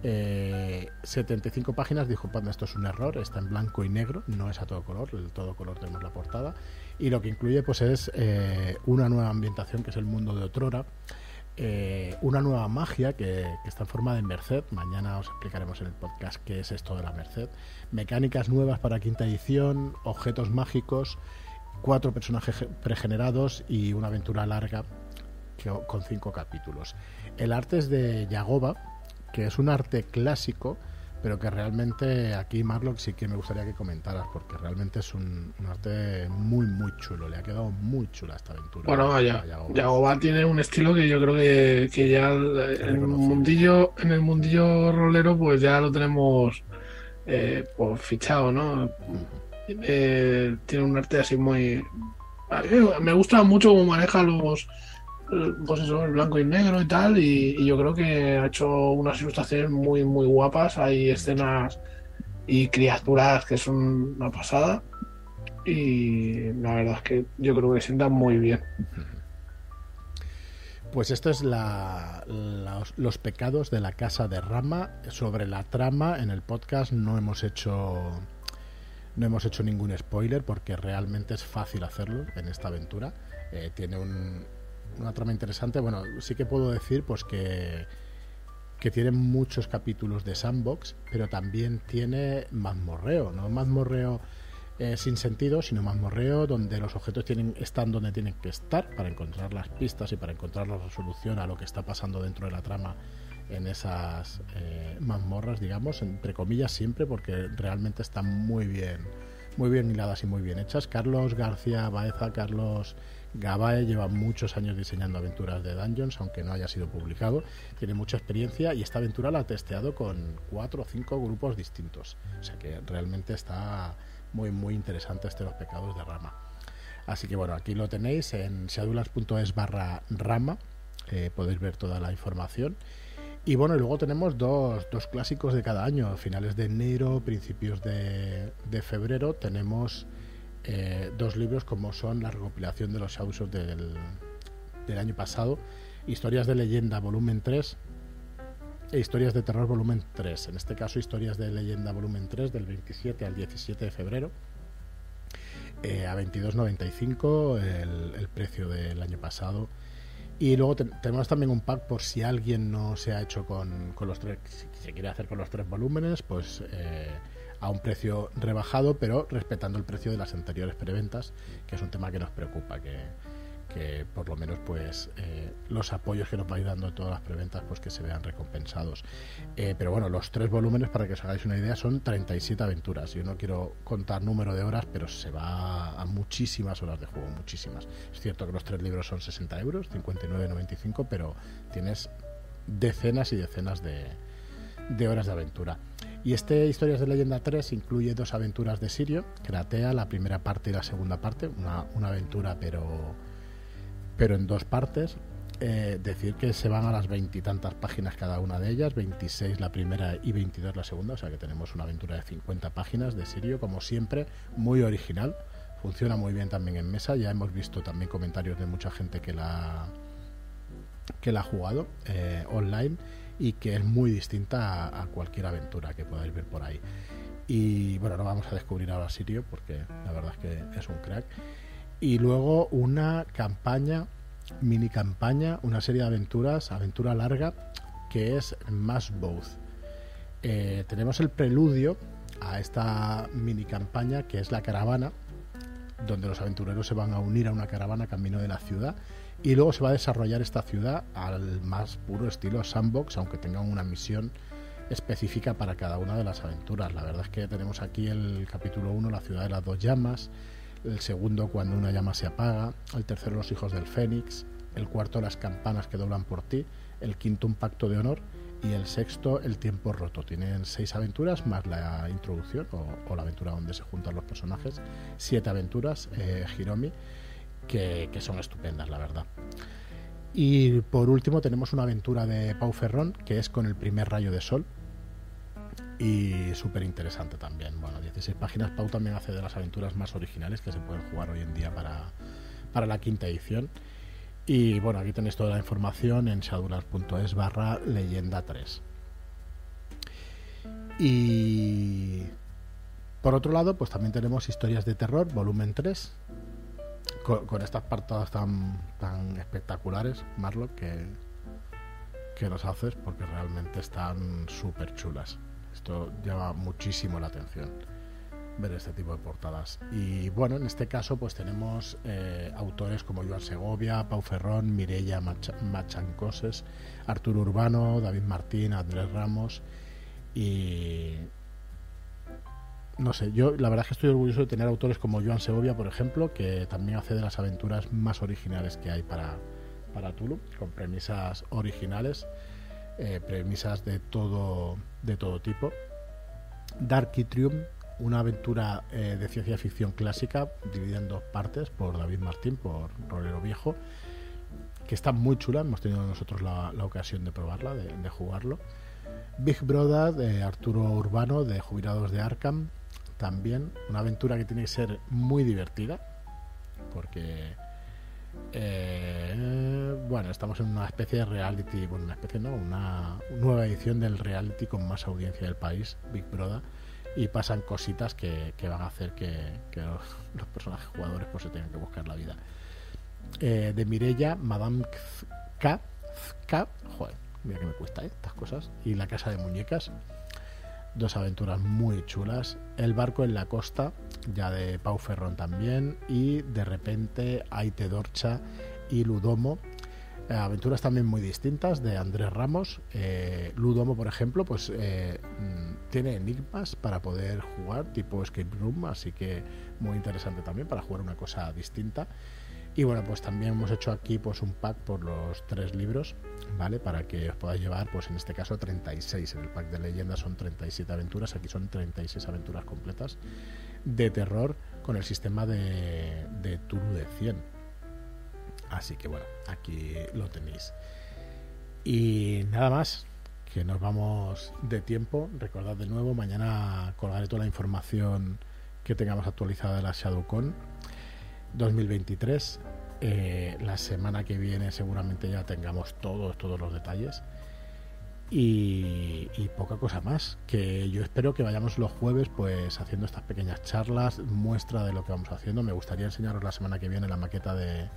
eh, 75 páginas, disculpadme, esto es un error, está en blanco y negro, no es a todo color, el todo color tenemos la portada. Y lo que incluye pues es eh, una nueva ambientación que es el mundo de Otrora, eh, una nueva magia que, que está en forma de merced, mañana os explicaremos en el podcast qué es esto de la merced, mecánicas nuevas para quinta edición, objetos mágicos, cuatro personajes ge- pregenerados y una aventura larga que- con cinco capítulos. El arte es de Yagoba, que es un arte clásico, pero que realmente aquí Marlock sí que me gustaría que comentaras, porque realmente es un, un arte muy, muy chulo. Le ha quedado muy chula esta aventura. Bueno, ya, Yagoba. Yagoba tiene un estilo que yo creo que, que ya en el mundillo, en el mundillo rolero, pues ya lo tenemos eh, pues fichado, ¿no? Eh, tiene un arte así muy. mí Me gusta mucho cómo maneja los. Pues eso, blanco y negro y tal. Y, yo creo que ha hecho unas ilustraciones muy, muy guapas. Hay escenas y criaturas que son una pasada. Y la verdad es que yo creo que sientan muy bien. Pues esto es la- los pecados de la casa de Rama. Sobre la trama en el podcast no hemos hecho no hemos hecho ningún spoiler porque realmente es fácil hacerlo en esta aventura. Eh, tiene un- una trama interesante. Bueno, sí que puedo decir pues que que tiene muchos capítulos de sandbox, pero también tiene mazmorreo, no mazmorreo eh, sin sentido, sino mazmorreo donde los objetos tienen, están donde tienen que estar para encontrar las pistas y para encontrar la resolución a lo que está pasando dentro de la trama en esas eh, mazmorras, digamos, entre comillas siempre, porque realmente están muy bien, muy bien hiladas y muy bien hechas. Carlos García Baeza, Carlos Gabae lleva muchos años diseñando aventuras de Dungeons, aunque no haya sido publicado. Tiene mucha experiencia y esta aventura la ha testeado con cuatro o cinco grupos distintos. O sea que realmente está muy, muy interesante este Los Pecados de Rama. Así que bueno, aquí lo tenéis en seadulas.es barra rama. Eh, podéis ver toda la información. Y bueno, y luego tenemos dos, dos clásicos de cada año. finales de enero, principios de, febrero, tenemos eh, dos libros como son la recopilación de los ausos del, del año pasado, Historias de leyenda, volumen 3, e Historias de terror, volumen 3. En este caso, Historias de leyenda, volumen 3, del 27 al 17 de febrero. Eh, a 22.95 el, el precio del año pasado y luego tenemos también un pack por si alguien no se ha hecho con, con los tres, se quiere hacer con los tres volúmenes, pues eh, a un precio rebajado, pero respetando el precio de las anteriores preventas, que es un tema que nos preocupa, que, que por lo menos pues eh, los apoyos que nos vais dando en todas las preventas pues que se vean recompensados. Eh, pero bueno los tres volúmenes para que os hagáis una idea son 37 aventuras. Yo no quiero contar número de horas pero se va a muchísimas horas de juego muchísimas. Es cierto que los tres libros son 60 euros 59,95 pero tienes decenas y decenas de, de horas de aventura. Y este Historias de Leyenda 3 incluye dos aventuras de Sirio, Kratea, la primera parte y la segunda parte, una, una aventura pero pero en dos partes. Eh, decir que se van a las veintitantas páginas cada una de ellas, 26 la primera y 22 la segunda, o sea que tenemos una aventura de 50 páginas de Sirio, como siempre, muy original, funciona muy bien también en mesa, ya hemos visto también comentarios de mucha gente que la, que la ha jugado eh, online y que es muy distinta a, a, cualquier aventura que podáis ver por ahí. Y bueno, no vamos a descubrir ahora Sirio porque la verdad es que es un crack y luego una campaña, mini campaña, una serie de aventuras, aventura larga, que es Más Both. Eh, tenemos el preludio a esta mini campaña que es la caravana, donde los aventureros se van a unir a una caravana camino de la ciudad y luego se va a desarrollar esta ciudad al más puro estilo sandbox, aunque tengan una misión específica para cada una de las aventuras. La verdad es que tenemos aquí el capítulo 1, la ciudad de las dos llamas, el segundo cuando una llama se apaga, el tercero los hijos del Fénix, el cuarto las campanas que doblan por ti, el quinto un pacto de honor y el sexto el tiempo roto. Tienen seis aventuras más la introducción o, la aventura donde se juntan los personajes, siete aventuras, eh, Hiromi, que, que son estupendas, la verdad. Y por último tenemos una aventura de Pau Ferrón, que es con el primer rayo de sol, y súper interesante también. Bueno, 16 páginas. Pau también hace de las aventuras más originales que se pueden jugar hoy en día para, para la quinta edición. Y bueno, aquí tenéis toda la información en shadular.es barra leyenda 3. Y por otro lado, pues también tenemos historias de terror, volumen 3, con, estas partadas tan, tan espectaculares, Marlo, que, que nos haces, porque realmente están súper chulas. Esto llama muchísimo la atención ver este tipo de portadas. Y bueno, en este caso pues tenemos eh, autores como Joan Segovia, Pau Ferrón, Mireia Machancoses, Arturo Urbano, David Martín, Andrés Ramos y... No sé, yo la verdad es que estoy orgulloso de tener autores como Joan Segovia, por ejemplo, que también hace de las aventuras más originales que hay para, para Tulu, con premisas originales eh, premisas de todo, de todo tipo. Dark Trium, una aventura eh, de ciencia ficción clásica, dividida en dos partes por David Martín, por Rolero Viejo, que está muy chula, hemos tenido nosotros la, la ocasión de probarla, de, de, jugarlo. Big Brother de Arturo Urbano, de Jubilados de Arkham, también una aventura que tiene que ser muy divertida, porque eh, bueno, estamos en una especie de reality, bueno, una especie no, una nueva edición del reality con más audiencia del país, Big Brother, y pasan cositas que, van a hacer que, los, personajes jugadores pues se tengan que buscar la vida. Eh, de Mirella, Madame K, joder, mira que me cuesta ¿eh? estas cosas, y La Casa de Muñecas, dos aventuras muy chulas. El barco en la costa, ya de Pau Ferrón también, y de repente Aite Dorcha y Ludomo. Eh, aventuras también muy distintas de Andrés Ramos. Eh, Ludomo, por ejemplo, pues eh, mm, tiene enigmas para poder jugar, tipo escape room, así que muy interesante también para jugar una cosa distinta. Y bueno, pues también hemos hecho aquí pues un pack por los tres libros, ¿vale? Para que os podáis llevar, pues en este caso 36. En el pack de leyendas son 37 aventuras, aquí son 36 aventuras completas de terror con el sistema de, de Tulu de 100. Así que bueno, aquí lo tenéis. Y nada más, que nos vamos de tiempo. Recordad de nuevo, mañana colgaré toda la información que tengamos actualizada de la ShadowCon 2023. Eh, la semana que viene seguramente ya tengamos todos, todos los detalles. Y, poca cosa más. Que yo espero que vayamos los jueves pues haciendo estas pequeñas charlas, muestra de lo que vamos haciendo. Me gustaría enseñaros la semana que viene la maqueta de,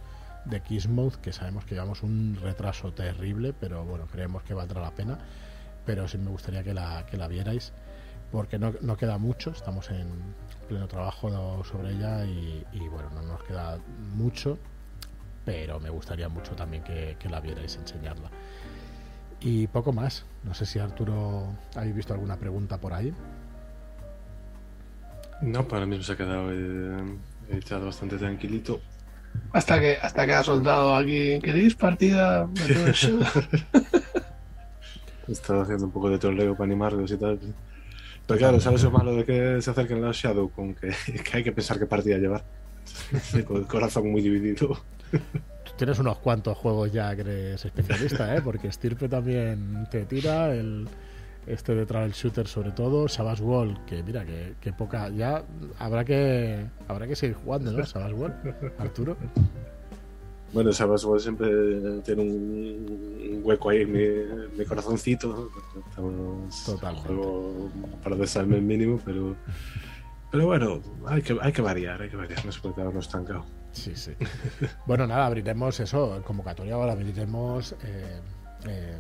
de que sabemos que llevamos un retraso terrible, pero bueno, creemos que valdrá la pena. Pero sí me gustaría que la, que la vierais, porque no, no queda mucho, estamos en pleno trabajo sobre ella y, y, bueno, no nos queda mucho, pero me gustaría mucho también que, que la vierais enseñarla. Y poco más. No sé si Arturo habéis visto alguna pregunta por ahí. No, para mí se ha quedado eh, echado bastante tranquilito. Hasta que, hasta que ha soltado aquí. ¿Queréis partida? [LAUGHS] He estado haciendo un poco de troleo para animarlos y tal. Pero claro, ¿sabes lo malo de que se acerquen los Shadow? Con que, [LAUGHS] que hay que pensar qué partida llevar. [LAUGHS] Con el corazón muy dividido. Tienes unos cuantos juegos ya que eres especialista, ¿eh? Porque Stirpe también te tira, el este de Travel Shooter sobre todo, Savage Wall, que mira, que, que, poca, ya habrá que habrá que seguir jugando, ¿no? Savage Wall, Arturo. Bueno, Savage Wall siempre tiene un hueco ahí en mi, mi corazoncito. Totalmente. Juego para desarme el mínimo, pero pero bueno, hay que, hay que variar, hay que variar, no se puede quedar estancado. Sí, sí. [LAUGHS] bueno, nada, abriremos eso, convocatoria ahora abriremos, eh, eh,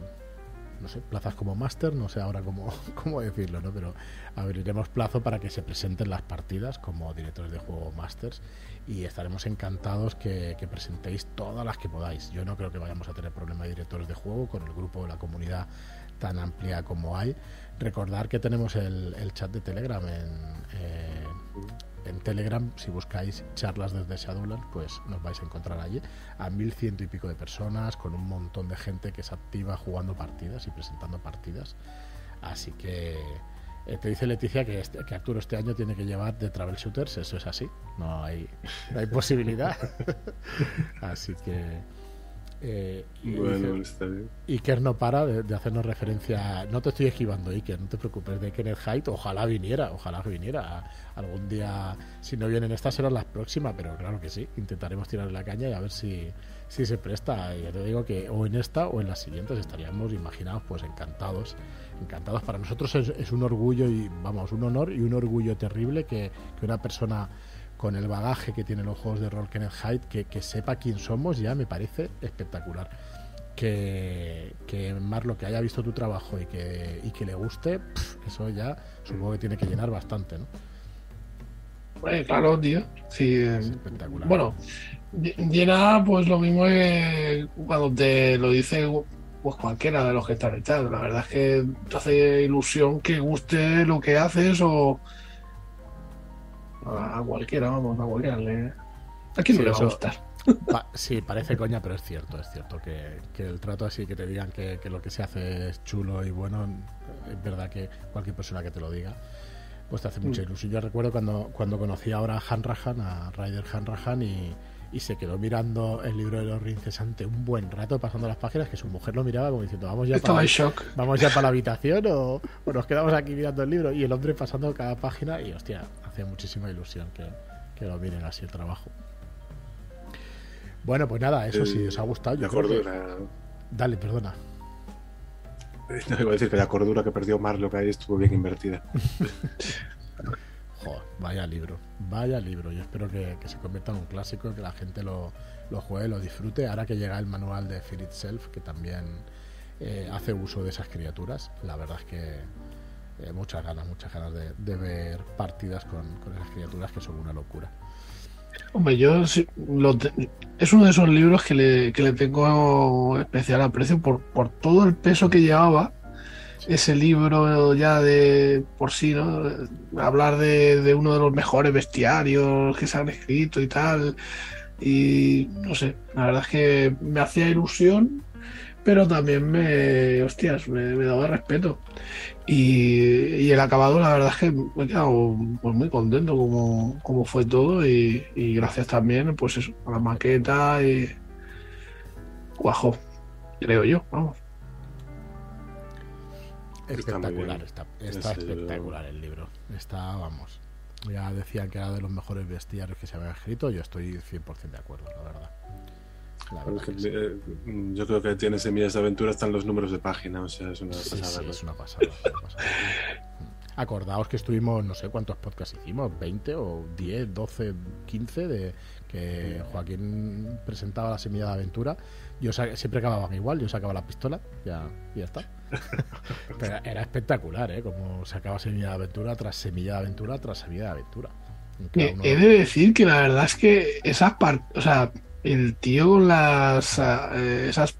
no sé, plazas como máster, no sé ahora cómo, [LAUGHS] cómo decirlo, ¿no? Pero abriremos plazo para que se presenten las partidas como directores de juego masters y estaremos encantados que, presentéis todas las que podáis. Yo no creo que vayamos a tener problema de directores de juego con el grupo de la comunidad tan amplia como hay. Recordar que tenemos el, el chat de Telegram en, eh, en Telegram, si buscáis charlas desde Shadowlands, pues nos vais a encontrar allí a mil ciento y pico de personas, con un montón de gente que se activa jugando partidas y presentando partidas. Así que eh, te dice Leticia que, este, que Arturo este año tiene que llevar de Travel Shooters, eso es así, no hay, no hay posibilidad. [LAUGHS] así que eh, y, bueno, dice, está bien. Iker no para de, de, hacernos referencia. No te estoy esquivando, Iker, no te preocupes de Kenneth Height. Ojalá viniera, ojalá viniera. Algún día, si no vienen estas, serán las próximas, pero claro que sí. Intentaremos tirarle la caña y a ver si, si se presta. Ya te digo que o en esta o en las siguientes estaríamos imaginados, pues encantados. Encantados. Para nosotros es, es un orgullo y, vamos, un honor y un orgullo terrible que, que una persona con el bagaje que tienen los juegos de rol Kenneth Hyde, que, que, sepa quién somos, ya me parece espectacular. Que, que Marlo que haya visto tu trabajo y que, y que le guste, pff, eso ya supongo que tiene que llenar bastante, ¿no? Bueno, claro, tío. Sí, es espectacular. Bueno, llena pues lo mismo que cuando te lo dice pues cualquiera de los que están chat. La verdad es que te hace ilusión que guste lo que haces o a cualquiera, vamos, a cualquiera le... ¿A quién sí, le va a gustar? Pa sí, parece coña, pero es cierto, es cierto que, que el trato así, que te digan que, que, lo que se hace es chulo y bueno, es verdad que cualquier persona que te lo diga, pues te hace mucha ilusión. Yo recuerdo cuando, cuando conocí ahora a Hanrahan, a Ryder Hanrahan, y, y se quedó mirando el libro de los incesante un buen rato pasando las páginas que su mujer lo miraba como diciendo vamos ya Estaba para, en shock. [LAUGHS] vamos ya para la habitación o, o, nos quedamos aquí mirando el libro y el hombre pasando cada página y hostia hace muchísima ilusión que, que lo miren así el trabajo bueno pues nada eso sí os ha gustado yo cordura que... dale perdona [LAUGHS] no decir que la cordura que perdió Marlo que ahí estuvo bien invertida [LAUGHS] Joder, vaya libro, vaya libro. Yo espero que, que, se convierta en un clásico, que la gente lo, lo, juegue, lo disfrute. Ahora que llega el manual de Fear Itself, que también eh, hace uso de esas criaturas, la verdad es que eh, muchas ganas, muchas ganas de, de ver partidas con, con, esas criaturas que son una locura. Hombre, yo lo te, es uno de esos libros que le, que le tengo especial aprecio por, por todo el peso que llevaba ese libro ya de por sí, ¿no? Hablar de, de, uno de los mejores bestiarios que se han escrito y tal. Y no sé, la verdad es que me hacía ilusión, pero también me, hostias, me, me daba respeto. Y, y el acabado, la verdad es que me he quedado pues, muy contento como, como fue todo y, y gracias también, pues eso, a la maqueta y guajo, creo yo, vamos. Espectacular, está, está Es, espectacular el libro. Está, vamos. Ya decían que era de los mejores bestiarios que se habían escrito. Yo estoy 100% de acuerdo, la verdad. La Pero verdad es que que, sí. eh, yo creo que tiene semillas de aventura están los números de página, o sea, es una Sí, pasada. sí, ¿no? es una pasada. es una pasada. [LAUGHS] Acordaos que estuvimos, no sé cuántos podcasts hicimos, 20 o 10, 12, 15, de que Joaquín presentaba la semilla de aventura. Yo siempre acababan igual, yo sacaba la pistola ya, y ya está. [LAUGHS] Pero era espectacular, ¿eh? Como sacaba semilla de aventura tras semilla de aventura tras semilla de aventura. Eh, uno- He de decir que la verdad es que esas par- o sea, el tío con las eh, esas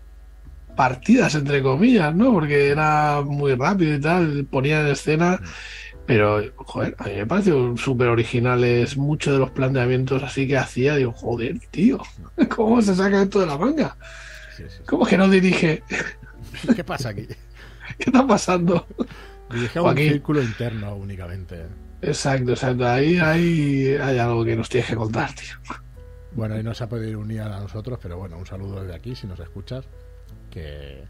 partidas entre comillas, ¿no? Porque era muy rápido y tal, ponía en escena, pero joder, a mí me pareció súper originales muchos de los planteamientos así que hacía, digo, joder, tío, [LAUGHS] ¿cómo se saca esto de la manga? Sí, sí, sí. ¿Cómo que no dirige? [LAUGHS] ¿Qué pasa aquí? ¿Qué está pasando? Dirige a un círculo interno únicamente. Exacto, exacto, ahí hay, hay algo que nos tienes que contar, tío. Bueno, y no se ha podido unir a nosotros, pero bueno, un saludo desde aquí si nos escuchas. Que,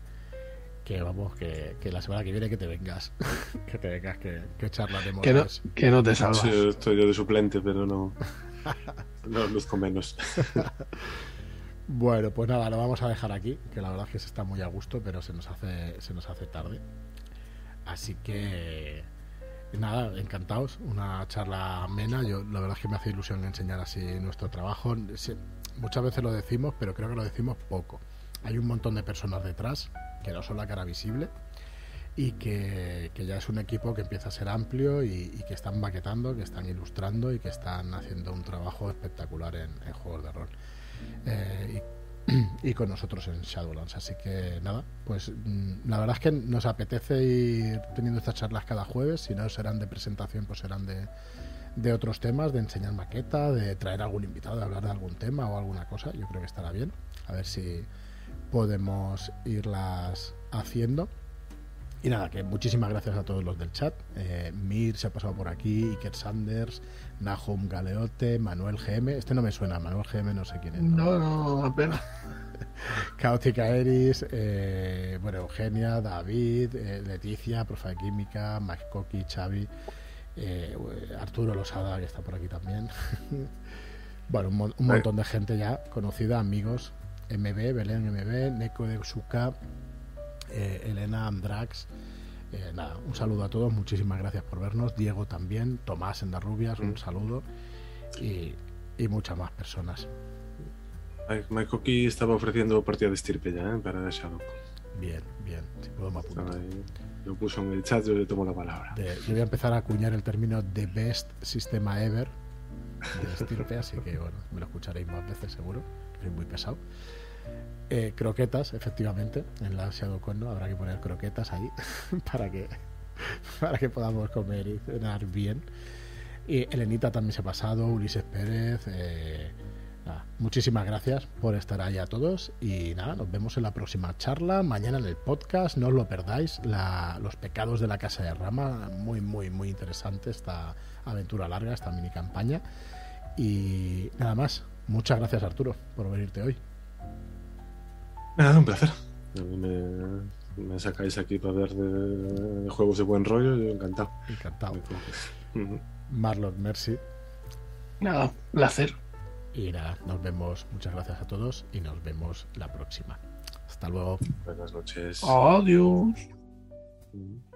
que vamos, que, que la semana que viene que te vengas. [LAUGHS] que te vengas, que, que charlaremos. Que no, que no te salvas. Sí, estoy yo de suplente, pero no. [LAUGHS] No luzco menos. [LAUGHS] Bueno, pues nada, lo vamos a dejar aquí, que la verdad es que se está muy a gusto, pero se nos hace, se nos hace tarde. Así que nada, encantados, una charla amena. Yo la verdad es que me hace ilusión enseñar así nuestro trabajo. Muchas veces lo decimos, pero creo que lo decimos poco. Hay un montón de personas detrás que no son la cara visible y que, que ya es un equipo que empieza a ser amplio y, que están maquetando, que están ilustrando y que están haciendo un trabajo espectacular en, juegos de rol. Eh, [CLEARS THROAT] y con nosotros en Shadowlands. Así que nada, pues mm, la verdad es que nos apetece ir teniendo estas charlas cada jueves. Si no serán de presentación, pues serán de, de otros temas, de enseñar maqueta, de traer algún invitado, de hablar de algún tema o alguna cosa. Yo creo que estará bien. A ver si podemos irlas haciendo. Y nada, que muchísimas gracias a todos los del chat. Eh, Mir se ha pasado por aquí, Iker Sanders, Nahum Galeote, Manuel GM. Este no me suena, Manuel GM no sé quién es. ¿no? No, no, apenas. [LAUGHS] Caótica Eris, eh, bueno, Eugenia, David, eh, Leticia, profe de química, Mike Coqui, Xavi, eh, Arturo Losada, que está por aquí también. [LAUGHS] bueno, un, mon- un montón de gente ya conocida, amigos, MB, Belén MB, Neko de Usuka, Elena Andrax. Eh, nada, un saludo a todos, muchísimas gracias por vernos. Diego también, Tomás en Rubias, un Mm. saludo. Y, y muchas más personas. Mike Mike Oki estaba ofreciendo partida de estirpe ya, ¿eh? Para Shadow. Bien, bien, si puedo me Estaba apunto. ahí. Lo puso en el chat, yo le tomo la palabra. De- yo voy a empezar a acuñar el término The Best Sistema Ever de estirpe, así que bueno, me lo escucharéis más veces seguro, soy muy pesado. Eh, croquetas, efectivamente, en la Shadowcon ¿no? habrá que poner croquetas ahí [LAUGHS] para que para que podamos comer y cenar bien. Y Elenita también se ha pasado, Ulises Pérez. eh, nada, muchísimas gracias por estar ahí a todos. Y nada, nos vemos en la próxima charla. Mañana en el podcast, no os lo perdáis. La- los pecados de la Casa de Rama, muy, muy, muy interesante esta aventura larga, esta mini campaña. Y nada más, muchas gracias Arturo por venirte hoy. Nada, un placer. A mí me, me sacáis aquí para ver de, de juegos de buen rollo, yo encantado. Encantado. Marlon, merci. Nada, placer. Y nada, nos vemos. Muchas gracias a todos y nos vemos la próxima. Hasta luego. Buenas noches. Adiós. Mm.